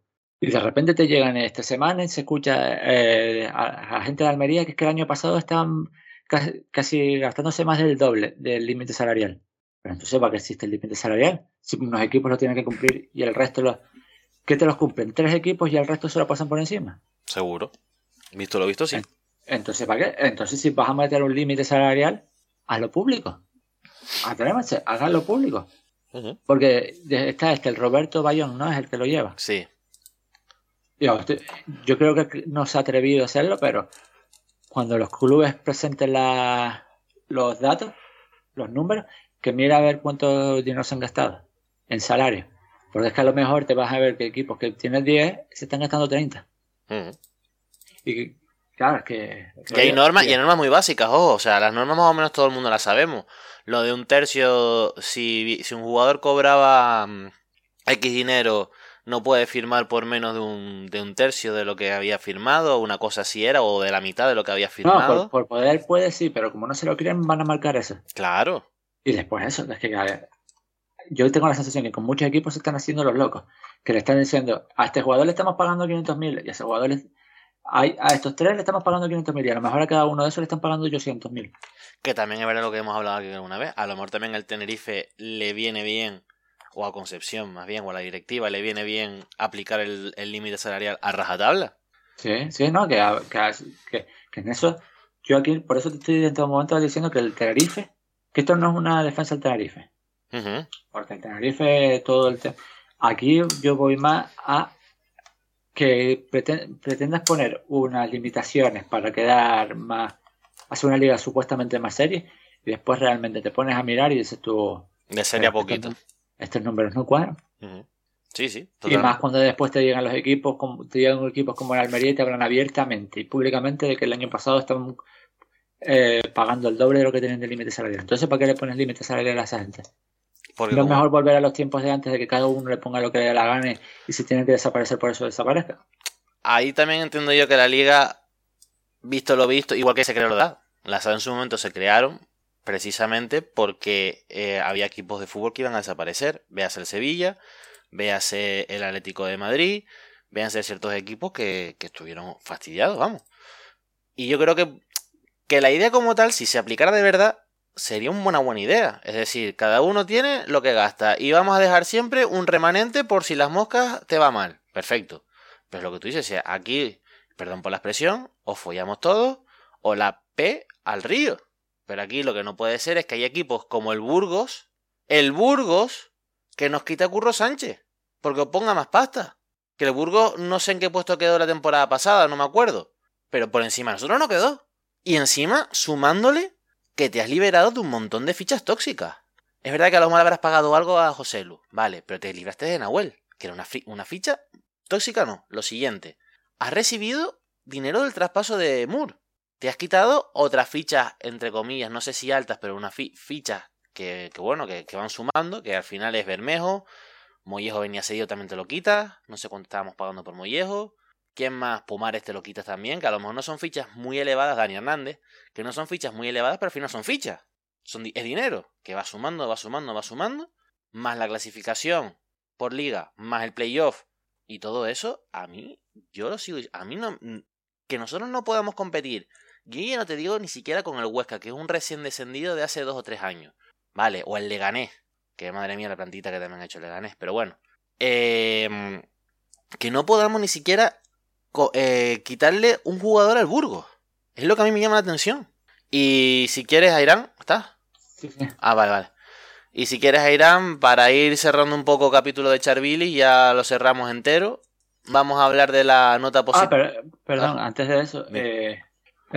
y de repente te llegan esta semana y se escucha eh, a, a gente de Almería que es que el año pasado estaban casi, casi gastándose más del doble del límite salarial. Pero entonces, ¿para qué existe el límite salarial? Si unos equipos lo tienen que cumplir y el resto lo... ¿Qué te los cumplen? ¿Tres equipos y el resto se lo pasan por encima? Seguro. Visto lo visto, sí. Entonces, ¿para qué? Entonces, si vas a meter un límite salarial, hazlo público. Atrévanse, háganlo público. Porque está este, el Roberto Bayón, ¿no? Es el que lo lleva. Sí. Yo, creo que no se ha atrevido a hacerlo, pero cuando los clubes presenten la- los datos, los números, que mira a ver cuánto dinero se han gastado en salario. Porque es que a lo mejor te vas a ver que equipos que tienen 10 se están gastando 30. Ujú. Y que, claro, es que... Y hay normas, y hay normas muy básicas, ojo, o sea, las normas más o menos todo el mundo las sabemos. Lo de un tercio, si, si un jugador cobraba mm, X dinero, no puede firmar por menos de un, de un tercio de lo que había firmado, una cosa así era, o de la mitad de lo que había No, firmado. por, por poder puede sí, pero como no se lo creen van a marcar eso. Claro. Y después eso, es que a ver, yo tengo la sensación que con muchos equipos se están haciendo los locos, que le están diciendo, a este jugador le estamos pagando 500 mil y a ese jugador le- a estos tres le estamos pagando 500 mil y a lo mejor a cada uno de esos le están pagando 800 mil. Que también es verdad lo que hemos hablado aquí alguna vez. A lo mejor también al Tenerife le viene bien, o a Concepción más bien, o a la directiva le viene bien aplicar el límite salarial a rajatabla. Sí, sí, no, que, que, en eso, yo aquí, por eso te estoy en todo momento diciendo que el Tenerife, que esto no es una defensa del Tenerife. Porque el Tenerife, todo el tema. Aquí yo voy más a que preten- pretendas poner unas limitaciones para quedar más. hacer una liga supuestamente más seria y después realmente te pones a mirar y dices tú. De serie a "Pero poquito. Estos números no cuadran. Sí, sí. Y más cuando después te llegan los equipos, como, te llegan equipos como el Almería y te hablan abiertamente y públicamente de que el año pasado estaban eh, pagando el doble de lo que tienen de límite salarial. Entonces, ¿para qué le pones límite salarial a esa gente? Porque No es mejor volver a los tiempos de antes de que cada uno le ponga lo que le la gana y si tiene que desaparecer por eso desaparezca. Ahí también entiendo yo que la liga, visto lo visto, igual que se creó la edad. Las en su momento se crearon precisamente porque eh, había equipos de fútbol que iban a desaparecer. Véase el Sevilla, véase el Atlético de Madrid, véanse ciertos equipos que, que estuvieron fastidiados, vamos. Y yo creo que, que la idea como tal, si se aplicara de verdad, sería una buena, buena idea. Es decir, cada uno tiene lo que gasta y vamos a dejar siempre un remanente por si las moscas te va mal. Perfecto. Pero lo que tú dices, aquí, perdón por la expresión, o follamos todos o la P al río. Pero aquí lo que no puede ser es que hay equipos como el Burgos, el Burgos, que nos quita Curro Sánchez, porque ponga más pasta. Que el Burgos no sé en qué puesto quedó la temporada pasada, no me acuerdo. Pero por encima de nosotros no quedó. Y encima, sumándole que te has liberado de un montón de fichas tóxicas. Es verdad que a lo mejor habrás pagado algo a José Lu, vale, pero te libraste de Nahuel, que era una, una ficha tóxica, no. Lo siguiente, has recibido dinero del traspaso de Moore. Te has quitado otras fichas, entre comillas, no sé si altas, pero unas fichas que, bueno, que, van sumando, que al final es Bermejo, Mollejo venía seguido, también te lo quitas, no sé cuánto estábamos pagando por Mollejo, ¿quién más? Pumares te lo quitas también, que a lo mejor no son fichas muy elevadas, Dani Hernández, que no son fichas muy elevadas, pero al final son fichas, son, es dinero, que va sumando, va sumando, va sumando, más la clasificación por liga, más el playoff, y todo eso, a mí, yo lo sigo, a mí no, que nosotros no podamos competir, yo ya no te digo ni siquiera con el Huesca, que es un recién descendido de hace dos o tres años, ¿vale? O el Leganés, que madre mía la plantita que también ha hecho el Leganés, pero bueno. Em, que no podamos ni siquiera eh, quitarle un jugador al Burgos. Es lo que a mí me llama la atención. Y si quieres, Airán, ¿estás? Sí, sí. Ah, vale, vale. Y si quieres, Airán, para ir cerrando un poco el capítulo de Charvili, ya lo cerramos entero. Vamos a hablar de la nota posible. Ah, perdón, ah. antes de eso, eh,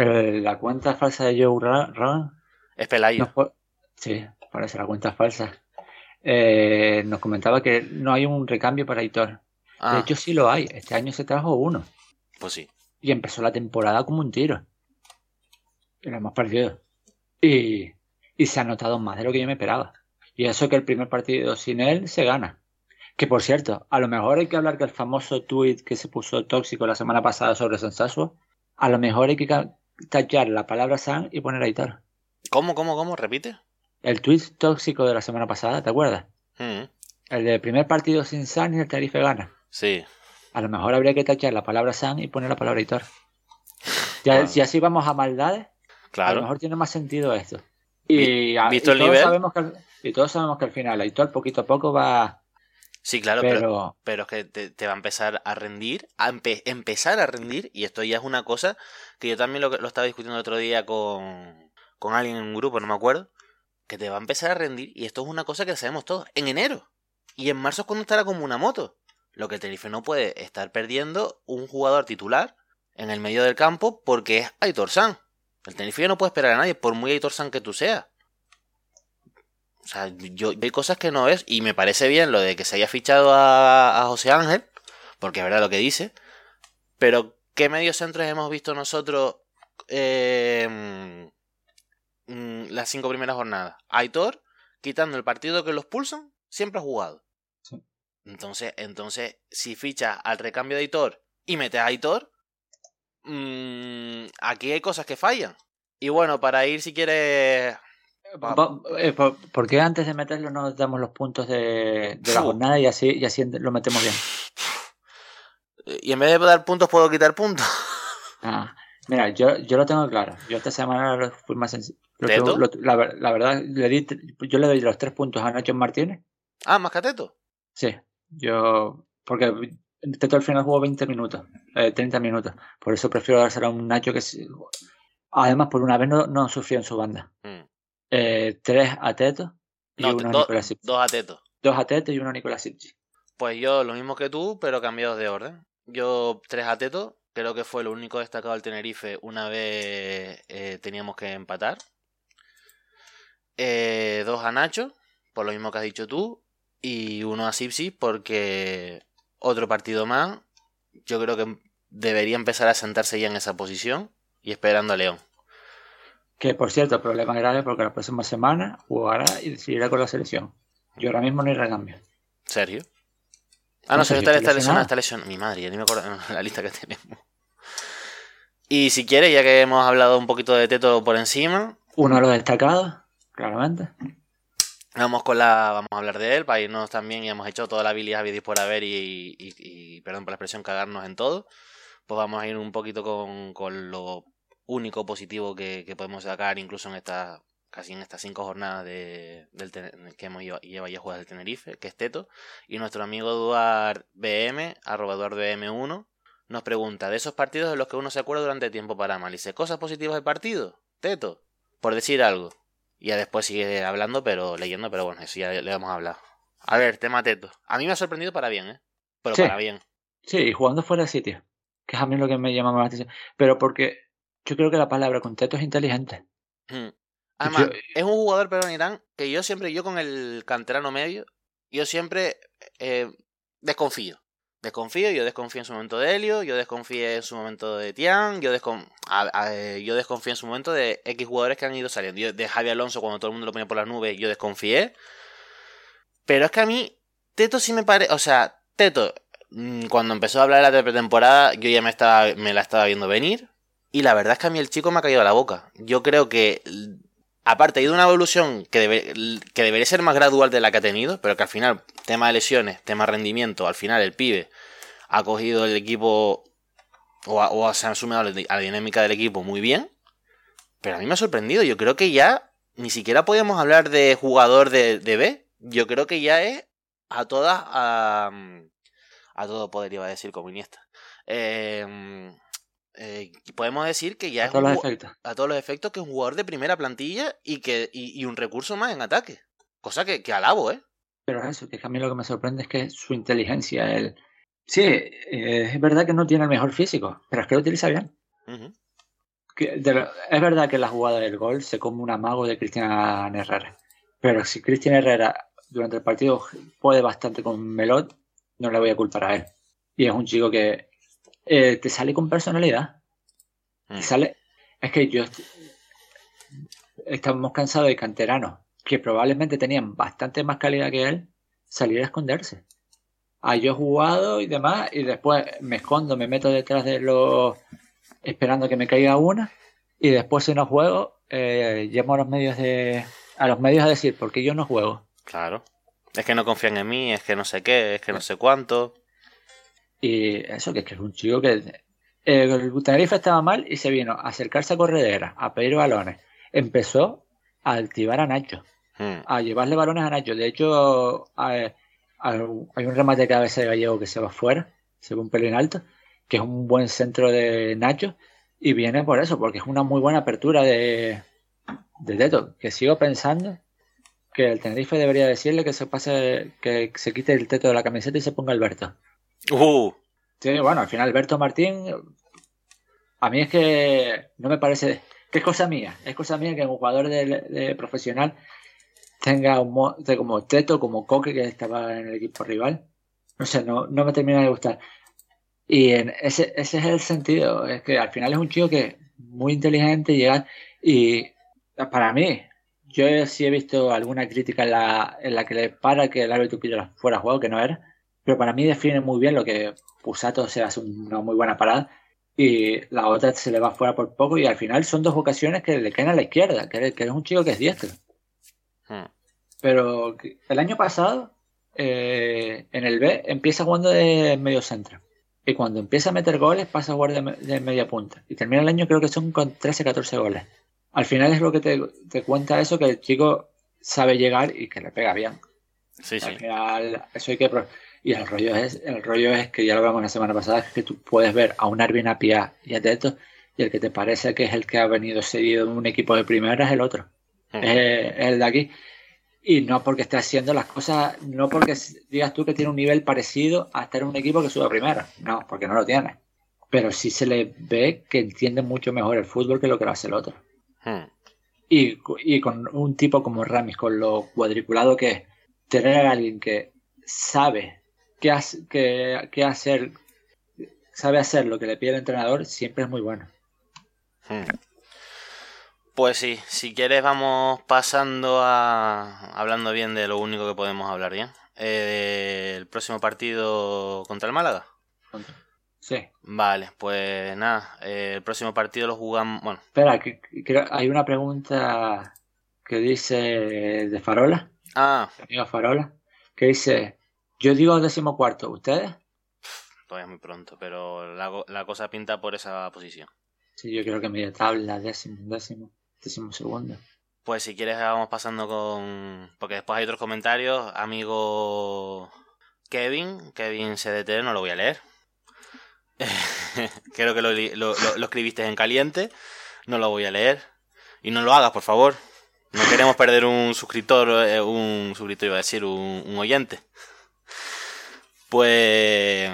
la cuenta falsa de Joe Ron. Es Pelayo. sí, parece la cuenta falsa. Eh, nos comentaba que no hay un recambio para Hitor. De ah. hecho, sí lo hay. Este año se trajo uno. Pues sí. Y empezó la temporada como un tiro. Y lo hemos perdido. Y, y se ha notado más de lo que yo me esperaba. Y eso que el primer partido sin él se gana. Que por cierto, a lo mejor hay que hablar que el famoso tweet que se puso tóxico la semana pasada sobre Sensasuo, a lo mejor hay que tachar la palabra San y poner Aitor. ¿Cómo, cómo, cómo? ¿Repite? El tweet tóxico de la semana pasada, ¿te acuerdas? Mm. El del primer partido sin San y el Tarife gana. Sí. A lo mejor habría que tachar la palabra San y poner la palabra Aitor. Ya, Si así vamos a maldades, claro. a lo mejor tiene más sentido esto. Y, ¿Visto el nivel? Sabemos que, y todos sabemos que al final Aitor poquito a poco va... Sí, claro, pero, pero, es que te, va a empezar a rendir, a empezar a rendir, y esto ya es una cosa que yo también lo, lo estaba discutiendo el otro día con, con alguien en un grupo, no me acuerdo, que te va a empezar a rendir, y esto es una cosa que sabemos todos, en enero. Y en marzo es cuando estará como una moto. Lo que el Tenerife no puede estar perdiendo un jugador titular en el medio del campo porque es Aitor San. El Tenerife no puede esperar a nadie, por muy Aitor San que tú seas. O sea, yo hay cosas que no es, y me parece bien lo de que se haya fichado a, José Ángel, porque es verdad lo que dice, pero ¿qué medios centros hemos visto nosotros eh, mm, las cinco primeras jornadas? Aitor, quitando el partido que los pulsan, siempre ha jugado. Entonces, entonces, si fichas al recambio de Aitor y metes a Aitor, mmm, aquí hay cosas que fallan. Y bueno, para ir, si quieres, ¿Por qué antes de meterlo no damos los puntos de, la jornada y así, y así lo metemos bien? Y en vez de dar puntos, puedo quitar puntos. Ah, mira, yo, yo lo tengo claro. Yo esta semana fui más sencillo. La, verdad, le di, yo le doy los tres puntos a Nacho Martínez. Ah, más que a Teto. Sí, yo. Porque Teto al final jugó 20 minutos, eh, 30 minutos. Por eso prefiero dárselo a un Nacho que. Además, por una vez no, no sufrió en su banda. Mm. Eh, tres a Teto y uno a Nicolás Dos a Teto. Dos a Teto y uno Nicolás Pues yo lo mismo que tú, pero cambiado de orden. Yo tres a Teto, creo que fue lo único destacado del Tenerife una vez eh, teníamos que empatar. Eh, dos a Nacho, por lo mismo que has dicho tú, y uno a Sipsi porque otro partido más. Yo creo que debería empezar a sentarse ya en esa posición y esperando a León. Que por cierto, problema grave porque la próxima semana jugará y decidirá con la selección. Yo ahora mismo no hay recambio. ¿Serio? Ah, no, sé, está, está lesionada, está lesionada. Mi madre, ya ni me acuerdo la lista que tenemos. Y si quiere, ya que hemos hablado un poquito de Teto por encima. Uno de los destacados, claramente. Vamos con la. Vamos a hablar de él para irnos también y hemos hecho toda la habilidad y por haber y, y, perdón por la expresión, cagarnos en todo. Pues vamos a ir un poquito con, con lo único positivo que, podemos sacar incluso en esta casi en estas cinco jornadas de, del que hemos lleva ya jugadas del Tenerife, que es Teto, y nuestro amigo Eduard BM, arroba Eduard BM1, nos pregunta, de esos partidos de los que uno se acuerda durante tiempo para mal, dice, cosas positivas del partido, Teto, por decir algo. Y ya después sigue hablando, pero leyendo, pero bueno, eso ya le vamos a hablar. A ver, tema Teto. A mí me ha sorprendido para bien, ¿eh? Pero para bien. Sí, jugando fuera de sitio. Que es a mí lo que me llama más la atención. Pero porque yo creo que la palabra conteto es inteligente. Hmm. Además, es un jugador, pero en Irán, que yo siempre, yo con el canterano medio, yo siempre eh, desconfío. Desconfío, yo desconfío en su momento de Helio, yo desconfío en su momento de Tian, yo, yo desconfío en su momento de X jugadores que han ido saliendo. de Javi Alonso, cuando todo el mundo lo ponía por las nubes, yo desconfié. Pero es que a mí, Teto sí me parece. O sea, Teto, mm, cuando empezó a hablar de la pretemporada, yo ya me, estaba, me la estaba viendo venir. Y la verdad es que a mí el chico me ha caído a la boca. Yo creo que aparte, ha ido una evolución que, que debería ser más gradual de la que ha tenido, pero que al final, tema de lesiones, tema de rendimiento, al final el pibe ha cogido el equipo o, se ha asumido a la dinámica del equipo muy bien. Pero a mí me ha sorprendido. Yo creo que ya ni siquiera podemos hablar de jugador de, de B. Yo creo que ya es a todas. A, a todo poder, iba a decir, como Iniesta. Eh, eh, podemos decir que ya es a todos, los efectos. a todos los efectos que es un jugador de primera plantilla y que y, un recurso más en ataque. Cosa que, que alabo, ¿eh? Pero eso, que a mí lo que me sorprende es que su inteligencia, él... Sí, eh, es verdad que no tiene el mejor físico, pero es que lo utiliza bien. es verdad que la jugada del gol se come un amago de Cristian Herrera. Pero si Cristian Herrera durante el partido puede bastante con Melot, no le voy a culpar a él. Y es un chico que eh, te sale con personalidad. Te mm. sale. Es que yo. Estamos cansados de canteranos que probablemente tenían bastante más calidad que él salir a esconderse. Ah, yo he jugado y demás, y después me escondo, me meto detrás de los. esperando que me caiga una, y después si no juego, eh, llamo a los medios de. a los medios a decir, porque yo no juego. Claro. Es que no confían en mí, es que no sé qué, es que no sé cuánto. Y eso, que es que es un chico que. Eh, el Tenerife estaba mal y se vino a acercarse a corredera, a pedir balones. Empezó a activar a Nacho, hmm. a llevarle balones a Nacho. De hecho, hay, un remate de cabeza de Gallego que se va fuera, se ve un pelín alto, que es un buen centro de Nacho. Y viene por eso, porque es una muy buena apertura de, de Teto. Que sigo pensando que el Tenerife debería decirle que se pase, que se quite el teto de la camiseta y se ponga Alberto. Uh. Bueno, al final Alberto Martín, a mí es que no me parece, que es cosa mía, es cosa mía que un jugador de, profesional tenga un como Teto, como Coque que estaba en el equipo rival. No sé, no, no me termina de gustar. Y en ese, ese es el sentido, es que al final es un chico que es muy inteligente, llega y para mí, yo sí he visto alguna crítica en la, en la que le para que el árbitro pidiera fuera juego, que no era pero para mí define muy bien lo que Pusato se hace una muy buena parada y la otra se le va fuera por poco y al final son dos ocasiones que le caen a la izquierda, que es un chico que es diestro. Hmm. Pero el año pasado eh, en el B empieza jugando de medio centro y cuando empieza a meter goles pasa a jugar de, media punta y termina el año creo que son con 13, 14 goles. Al final es lo que te, te cuenta eso, que el chico sabe llegar y que le pega bien. Sí, sí. Al final, eso hay que y el rollo es, el rollo es que ya lo hablamos la semana pasada, es que tú puedes ver a un Arvin Apia y a Teto, y el que te parece que es el que ha venido seguido en un equipo de primera es el otro. es, el de aquí. Y no porque esté haciendo las cosas, no porque digas tú que tiene un nivel parecido a estar en un equipo que sube a primera. No, porque no lo tiene. Pero sí se le ve que entiende mucho mejor el fútbol que lo que lo hace el otro. Y, y, con un tipo como Ramis, con lo cuadriculado que es, tener a alguien que sabe qué, hacer, sabe hacer lo que le pide el entrenador, siempre es muy bueno. Hmm. Pues sí, si quieres vamos pasando a hablando bien de lo único que podemos hablar bien. Eh, el próximo partido contra el Málaga. Sí. Vale, pues nada, eh, el próximo partido lo jugamos. Bueno. Espera, que, hay una pregunta que dice de Farola. Ah. Amigo Farola. Que dice: yo digo décimo cuarto, ¿ustedes? Todavía es muy pronto, pero la, cosa pinta por esa posición. Sí, yo creo que media tabla, décimo, décimo, décimo segundo. Pues si quieres vamos pasando con... Porque después hay otros comentarios. Amigo Kevin, Kevin CDT, no lo voy a leer. creo que lo, escribiste en caliente. No lo voy a leer. Y no lo hagas, por favor. No queremos perder un suscriptor, eh, un suscriptor iba a decir, un oyente. Pues.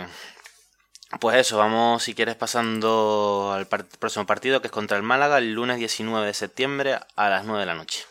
Pues eso, vamos si quieres pasando al próximo partido que es contra el Málaga el lunes 19 de septiembre a las 9 de la noche.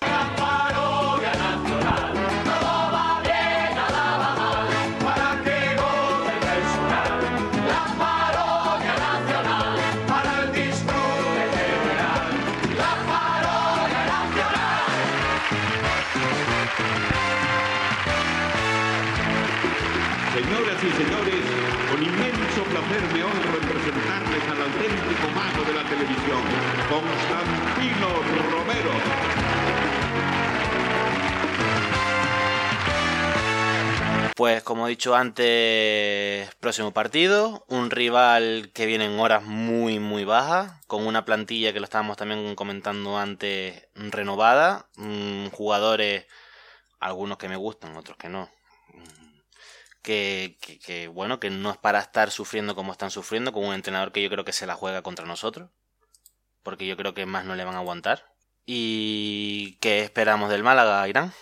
Pues como he dicho antes, próximo partido, un rival que viene en horas muy muy bajas, con una plantilla que lo estábamos también comentando antes renovada, mm, jugadores, algunos que me gustan, otros que no, mm, que, que- bueno, que no es para estar sufriendo como están sufriendo, con un entrenador que yo creo que se la juega contra nosotros, porque yo creo que más no le van a aguantar. ¿Y qué esperamos del Málaga, Irán?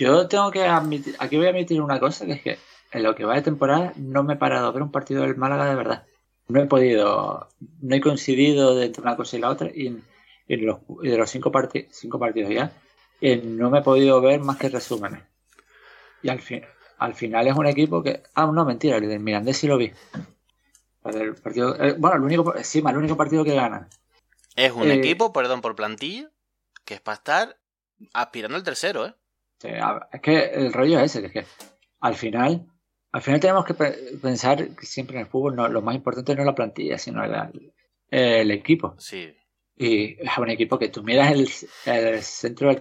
Yo tengo que admitir, aquí voy a admitir una cosa, que es que en lo que va de temporada no me he parado a ver un partido del Málaga de verdad. No he podido, no he coincidido de entre una cosa y la otra, y, en- y en los, y de los cinco, parti- cinco partidos ya, eh, no me he podido ver más que resúmenes. Y al, fin, al final es un equipo que, ah, no, mentira, el del Mirandés sí lo vi. El partido, eh, bueno, el único, encima, el único partido que ganan. Es un Eh, equipo, perdón por plantilla, que es para estar aspirando al tercero, ¿eh? Es que el rollo es ese, que es que al final, al final tenemos que pe- pensar que siempre en el fútbol no, lo más importante no es la plantilla, sino el, el equipo. Sí. Y es un equipo que tú miras el, el centro del,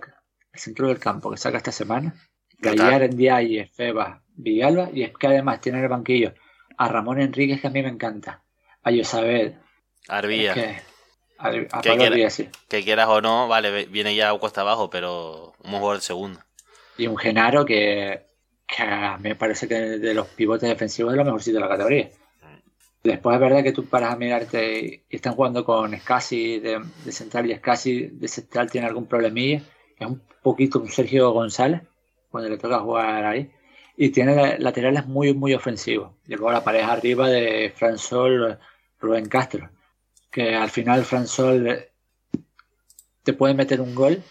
el centro del campo que saca esta semana. Gallar, Ndiaye, Feba, Villalba, y es que además tiene en el banquillo a Ramón Enríquez, que a mí me encanta, a Yosabel, Arbilla, es que, a, a Que Pablo quiera- Díaz, sí. que quieras o no, vale, viene ya cuesta abajo, pero un jugador de segunda. Y un Genaro que, que me parece que de los pivotes defensivos es lo mejorcito de la categoría. Después es verdad que tú paras a mirarte y están jugando con Scassi de, central y Scassi de central tiene algún problemilla. Es un poquito un Sergio González cuando le toca jugar ahí. Y tiene la- laterales muy, muy ofensivos. Y luego la pareja arriba de Fran Sol, Rubén Castro. Que al final Fran Sol eh, te puede meter un gol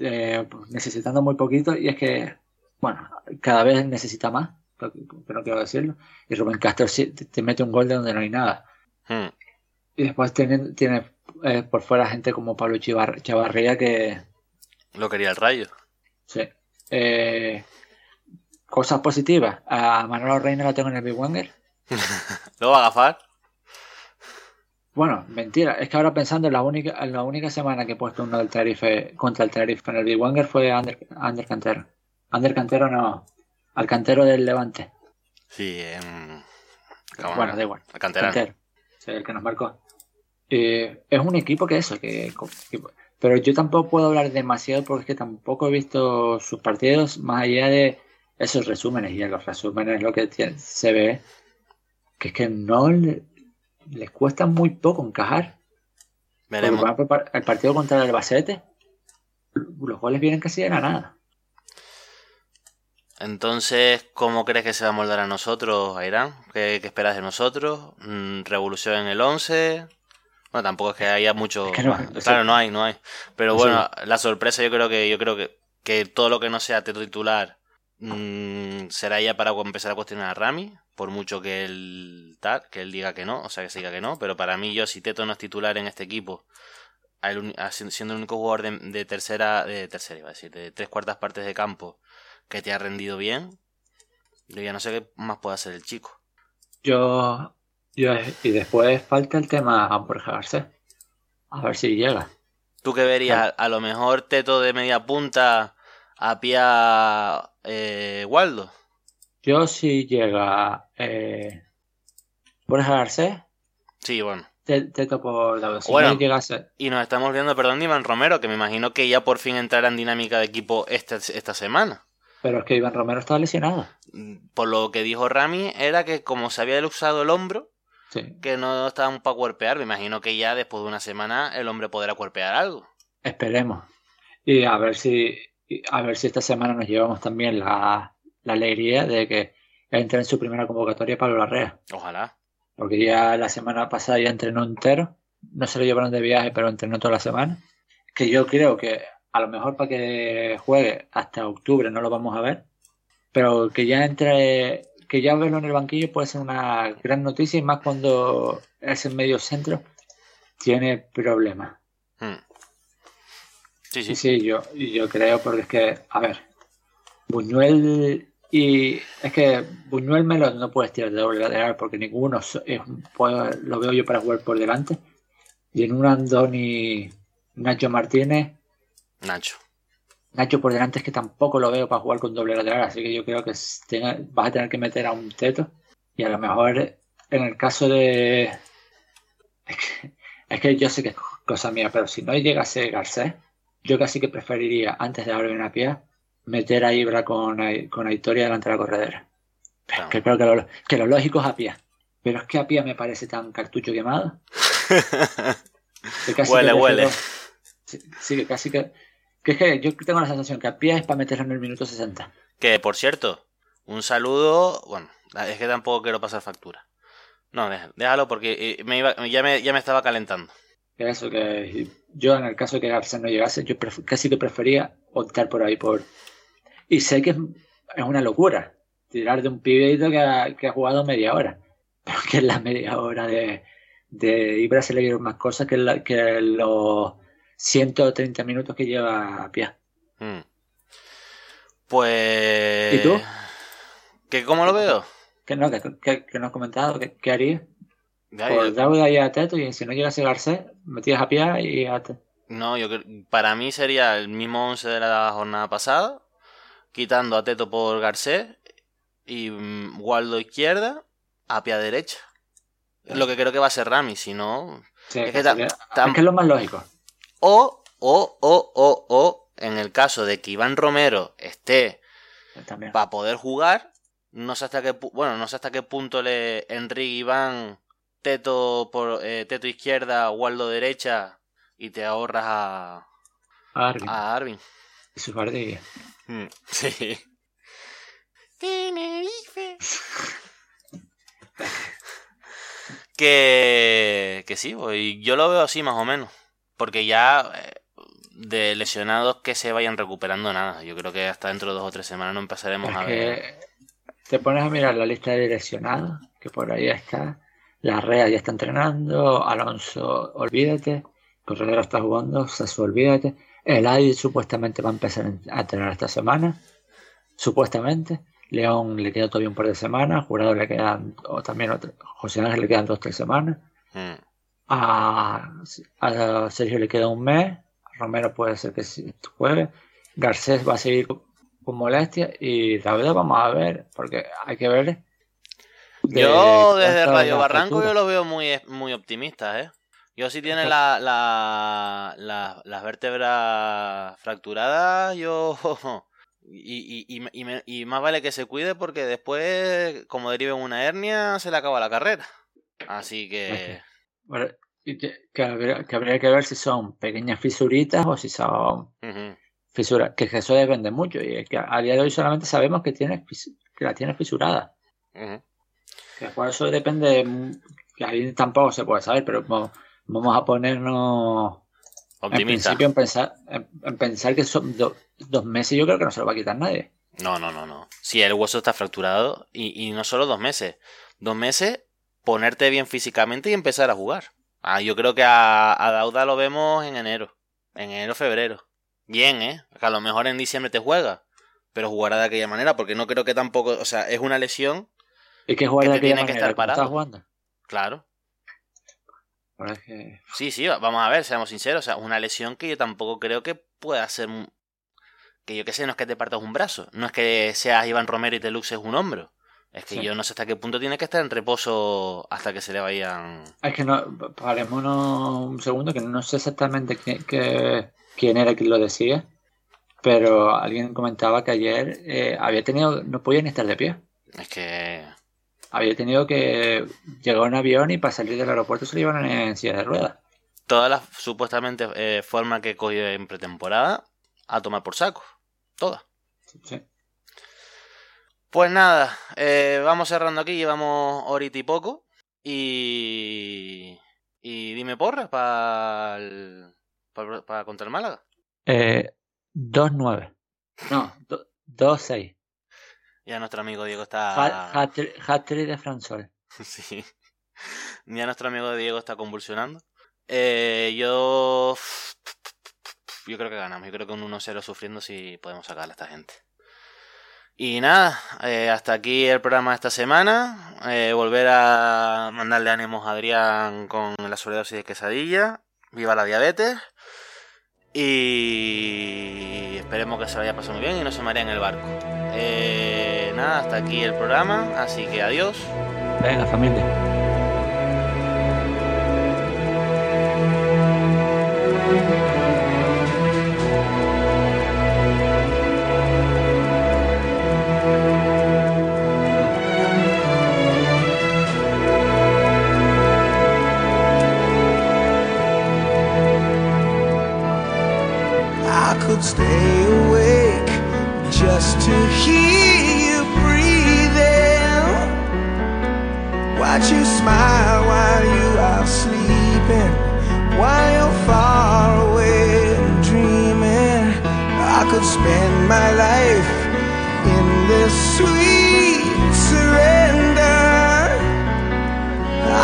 eh, necesitando muy poquito y es que, bueno, cada vez necesita más, pero pero no quiero decirlo. Y Rubén Castro sí te, te mete un gol de donde no hay nada. Hmm. Y después tiene, tiene eh, por fuera gente como Pablo Chivar- Chavarría que, Lo quería el rayo. sí. Eh, cosas positivas. A Manolo Reina lo tengo en el Big Wenger. ¿Lo va a agafar? Bueno, mentira. Es que ahora pensando en la única, en la única semana que he puesto uno del Tenerife contra el Tenerife en el Big Wenger fue Ander, Ander Cantero. Ander Cantero no. Al cantero del Levante. Sí, ¿cómo Bueno, no? da igual. Canterano. Cantero. Sí, el que nos marcó. Eh, es un equipo que eso, que, que- pero yo tampoco puedo hablar demasiado porque es que tampoco he visto sus partidos más allá de esos resúmenes. Y en los resúmenes lo que tiene- se ve que es que no les cuesta muy poco encajar. Veremos. por ejemplo, par- el partido contra el Albacete, los goles vienen casi de la nada. Entonces, ¿cómo crees que se va a moldar a nosotros, a Irán? ¿Qué, qué esperas de nosotros? Mm, ¿Revolución en el 11? Bueno, tampoco es que haya mucho... Es que no, más. eso- claro, no hay, no hay. Pero Sí. bueno, la sorpresa yo creo que yo creo que, que todo lo que no sea titular mm, será ya para empezar a cuestionar a Rami, por mucho que él tal, que él diga que no, o sea, que se diga que no, pero para mí yo si Teto no es titular en este equipo, siendo el único jugador de, de tercera, de tercera iba a decir, de tres cuartas partes de campo que te ha rendido bien, yo ya no sé qué más puede hacer el chico. Yo, yo y después falta el tema a Borja Garcés. A ver si llega. ¿Tú qué verías? A lo mejor Teto de media punta a Pia eh, Waldo. Yo si llega eh, Borja Garcés, Sí, bueno. te, te topo lado. Si Bueno. no llegase, Y nos estamos viendo, perdón, Iván Romero, que me imagino que ya por fin entrará en dinámica de equipo esta, esta semana. pero es que Iván Romero estaba lesionado. Mm, Por lo que dijo Rami, era que como se había usado el hombro, Sí. que no estaba para cuerpear, me imagino que ya después de una semana el hombre podrá cuerpear algo. Esperemos. Y a ver si a ver si esta semana nos llevamos también la, la alegría de que entre en su primera convocatoria Pablo Larrea. Ojalá. Porque ya la semana pasada ya entrenó entero. No se lo llevaron de viaje, pero entrenó toda la semana. Que yo creo que a lo mejor para que juegue hasta octubre no lo vamos a ver. Pero que ya entre, que ya verlo en el banquillo puede ser una gran noticia y más cuando es en medio centro tiene problemas. Mm. Sí, Sí, sí. sí, yo, yo creo porque es que, a ver, Buñuel Y es que Buñuel Melo no puedes tirar de doble lateral porque ninguno es, lo veo yo para jugar por delante. Y en un Andoni Nacho Martínez. Nacho. Nacho por delante es que tampoco lo veo para jugar con doble lateral, así que yo creo que vas a tener que meter a un teto. Y a lo mejor en el caso de. Es que, yo sé que es cosa mía, pero si no llegase Garcés, yo casi que preferiría, antes de abrir una pie, meter a Ibra con, con Aitoria delante de la corredera. Que creo que lo, que lo lógico es a pie. Pero es que a pie me parece tan cartucho quemado. huele, huele. Sí, que casi que. Que es que yo tengo la sensación que a pie es para meterlo en el minuto 60. Que por cierto, un saludo. Bueno, es que tampoco quiero pasar factura. No, déjalo porque eh, me iba, ya, me, ya me estaba calentando. Eso que yo en el caso de que García no llegase, yo casi que prefería optar por ahí por y sé que es, una locura tirar de un pibito que ha, que ha jugado media hora. Pero que en la media hora de, de Ibra se le vieron más cosas que, que los 130 minutos que lleva a pie. Hmm. Pues. ¿Y tú? ¿Que ¿Cómo lo veo? Que no, que, que, no has comentado. ¿Qué, qué harías? Por Dauda y a Teto, y si no llegas a Garcés, metías a pie y a No, yo para mí sería el mismo 11 de la jornada pasada, quitando a Teto por Garcés y mm, Waldo izquierda, a pie derecha. Lo que creo que va a ser Rami, si no. es, que es, lo más lógico. O, o, o, o, o, en el caso de que Iván Romero esté para poder jugar, no sé hasta qué bueno, no sé hasta qué punto le Enrique Iván Teto por eh, Teto izquierda, Waldo derecha y te ahorras a Arvin. A Arvin. Y su. Mm, sí. Tenerife. que, que sí, pues, yo lo veo así más o menos. Porque ya eh, de lesionados que se vayan recuperando nada. Yo creo que hasta dentro de dos o tres semanas no empezaremos a ver. Te pones a mirar la lista de lesionados, que por ahí está. La Rea ya está entrenando. Alonso, olvídate. Corredera está jugando. Sasu, olvídate. El AID supuestamente va a empezar a entrenar esta semana. Supuestamente. León le queda todavía un par de semanas. Jurado le quedan, o también José Ángel le quedan dos o tres semanas. Hmm. A, Sergio le queda un mes. Romero puede ser que juegue. Garcés va a seguir con molestia. Y David vamos a ver, porque hay que ver. yo desde Radio Barranco yo lo veo muy, muy optimista, ¿eh? Yo si tiene la, la, las vértebras fracturadas, yo... Y, y, y, y, más vale que se cuide porque después, como derive una hernia, se le acaba la carrera. Así que... Bueno, que, habría, que, ver si son pequeñas fisuritas o si son fisuras. Que eso depende mucho. Y es que a día de hoy solamente sabemos que, tiene, que la tiene fisurada. Que por eso depende... Que ahí tampoco se puede saber, pero vamos a ponernos optimista. En principio, en pensar, en, pensar que son dos meses, yo creo que no se lo va a quitar nadie. No, no, no, no. Si el hueso está fracturado, y, y no solo dos meses. Dos meses, ponerte bien físicamente y empezar a jugar. Ah, yo creo que a, a Dauda lo vemos en enero. En enero, febrero. Bien, ¿eh? Que a lo mejor en diciembre te juega. Pero jugará de aquella manera, porque no creo que tampoco. O sea, es una lesión. Y que jugar de tiene que estar parado. jugando? Claro. Sí, sí, vamos a ver, seamos sinceros. O sea, una lesión que yo tampoco creo que pueda ser. Que yo qué sé, no es que te partas un brazo. No es que seas Iván Romero y te luxes un hombro. Es que yo no sé hasta qué punto tiene que estar en reposo hasta que se le vayan. Es que no. Parémonos un segundo, que no sé exactamente quién era quien lo decía. Pero alguien comentaba que ayer eh, había tenido. No podía ni estar de pie. Es que había tenido que llegar a un avión y para salir del aeropuerto se lo iban en silla de ruedas. Todas las supuestamente eh, formas que cogió en pretemporada a tomar por saco. Todas. Sí. Pues nada, eh, vamos cerrando aquí, llevamos horita y poco. Y. Y dime porras para para contra el Málaga. Eh, 2-9. No, 2-6. Ya nuestro amigo Diego está. Hat-trick de Fransol. sí. Ya nuestro amigo Diego está convulsionando. Eh, yo. Yo creo que ganamos. Yo creo que un 1-0 sufriendo si podemos sacarle a esta gente. Y nada, eh, hasta aquí el programa de esta semana. Eh, volver a mandarle ánimos a Adrián con la sobredosis de quesadilla. Viva la diabetes. Y esperemos que se vaya pasando muy bien y no se maree en el barco. Eh, nada, hasta aquí el programa, así que adiós. Venga, familia. I could stay my life in this sweet surrender.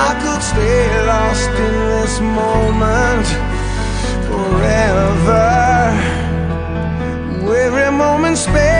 I could stay lost in this moment forever. Every moment spent.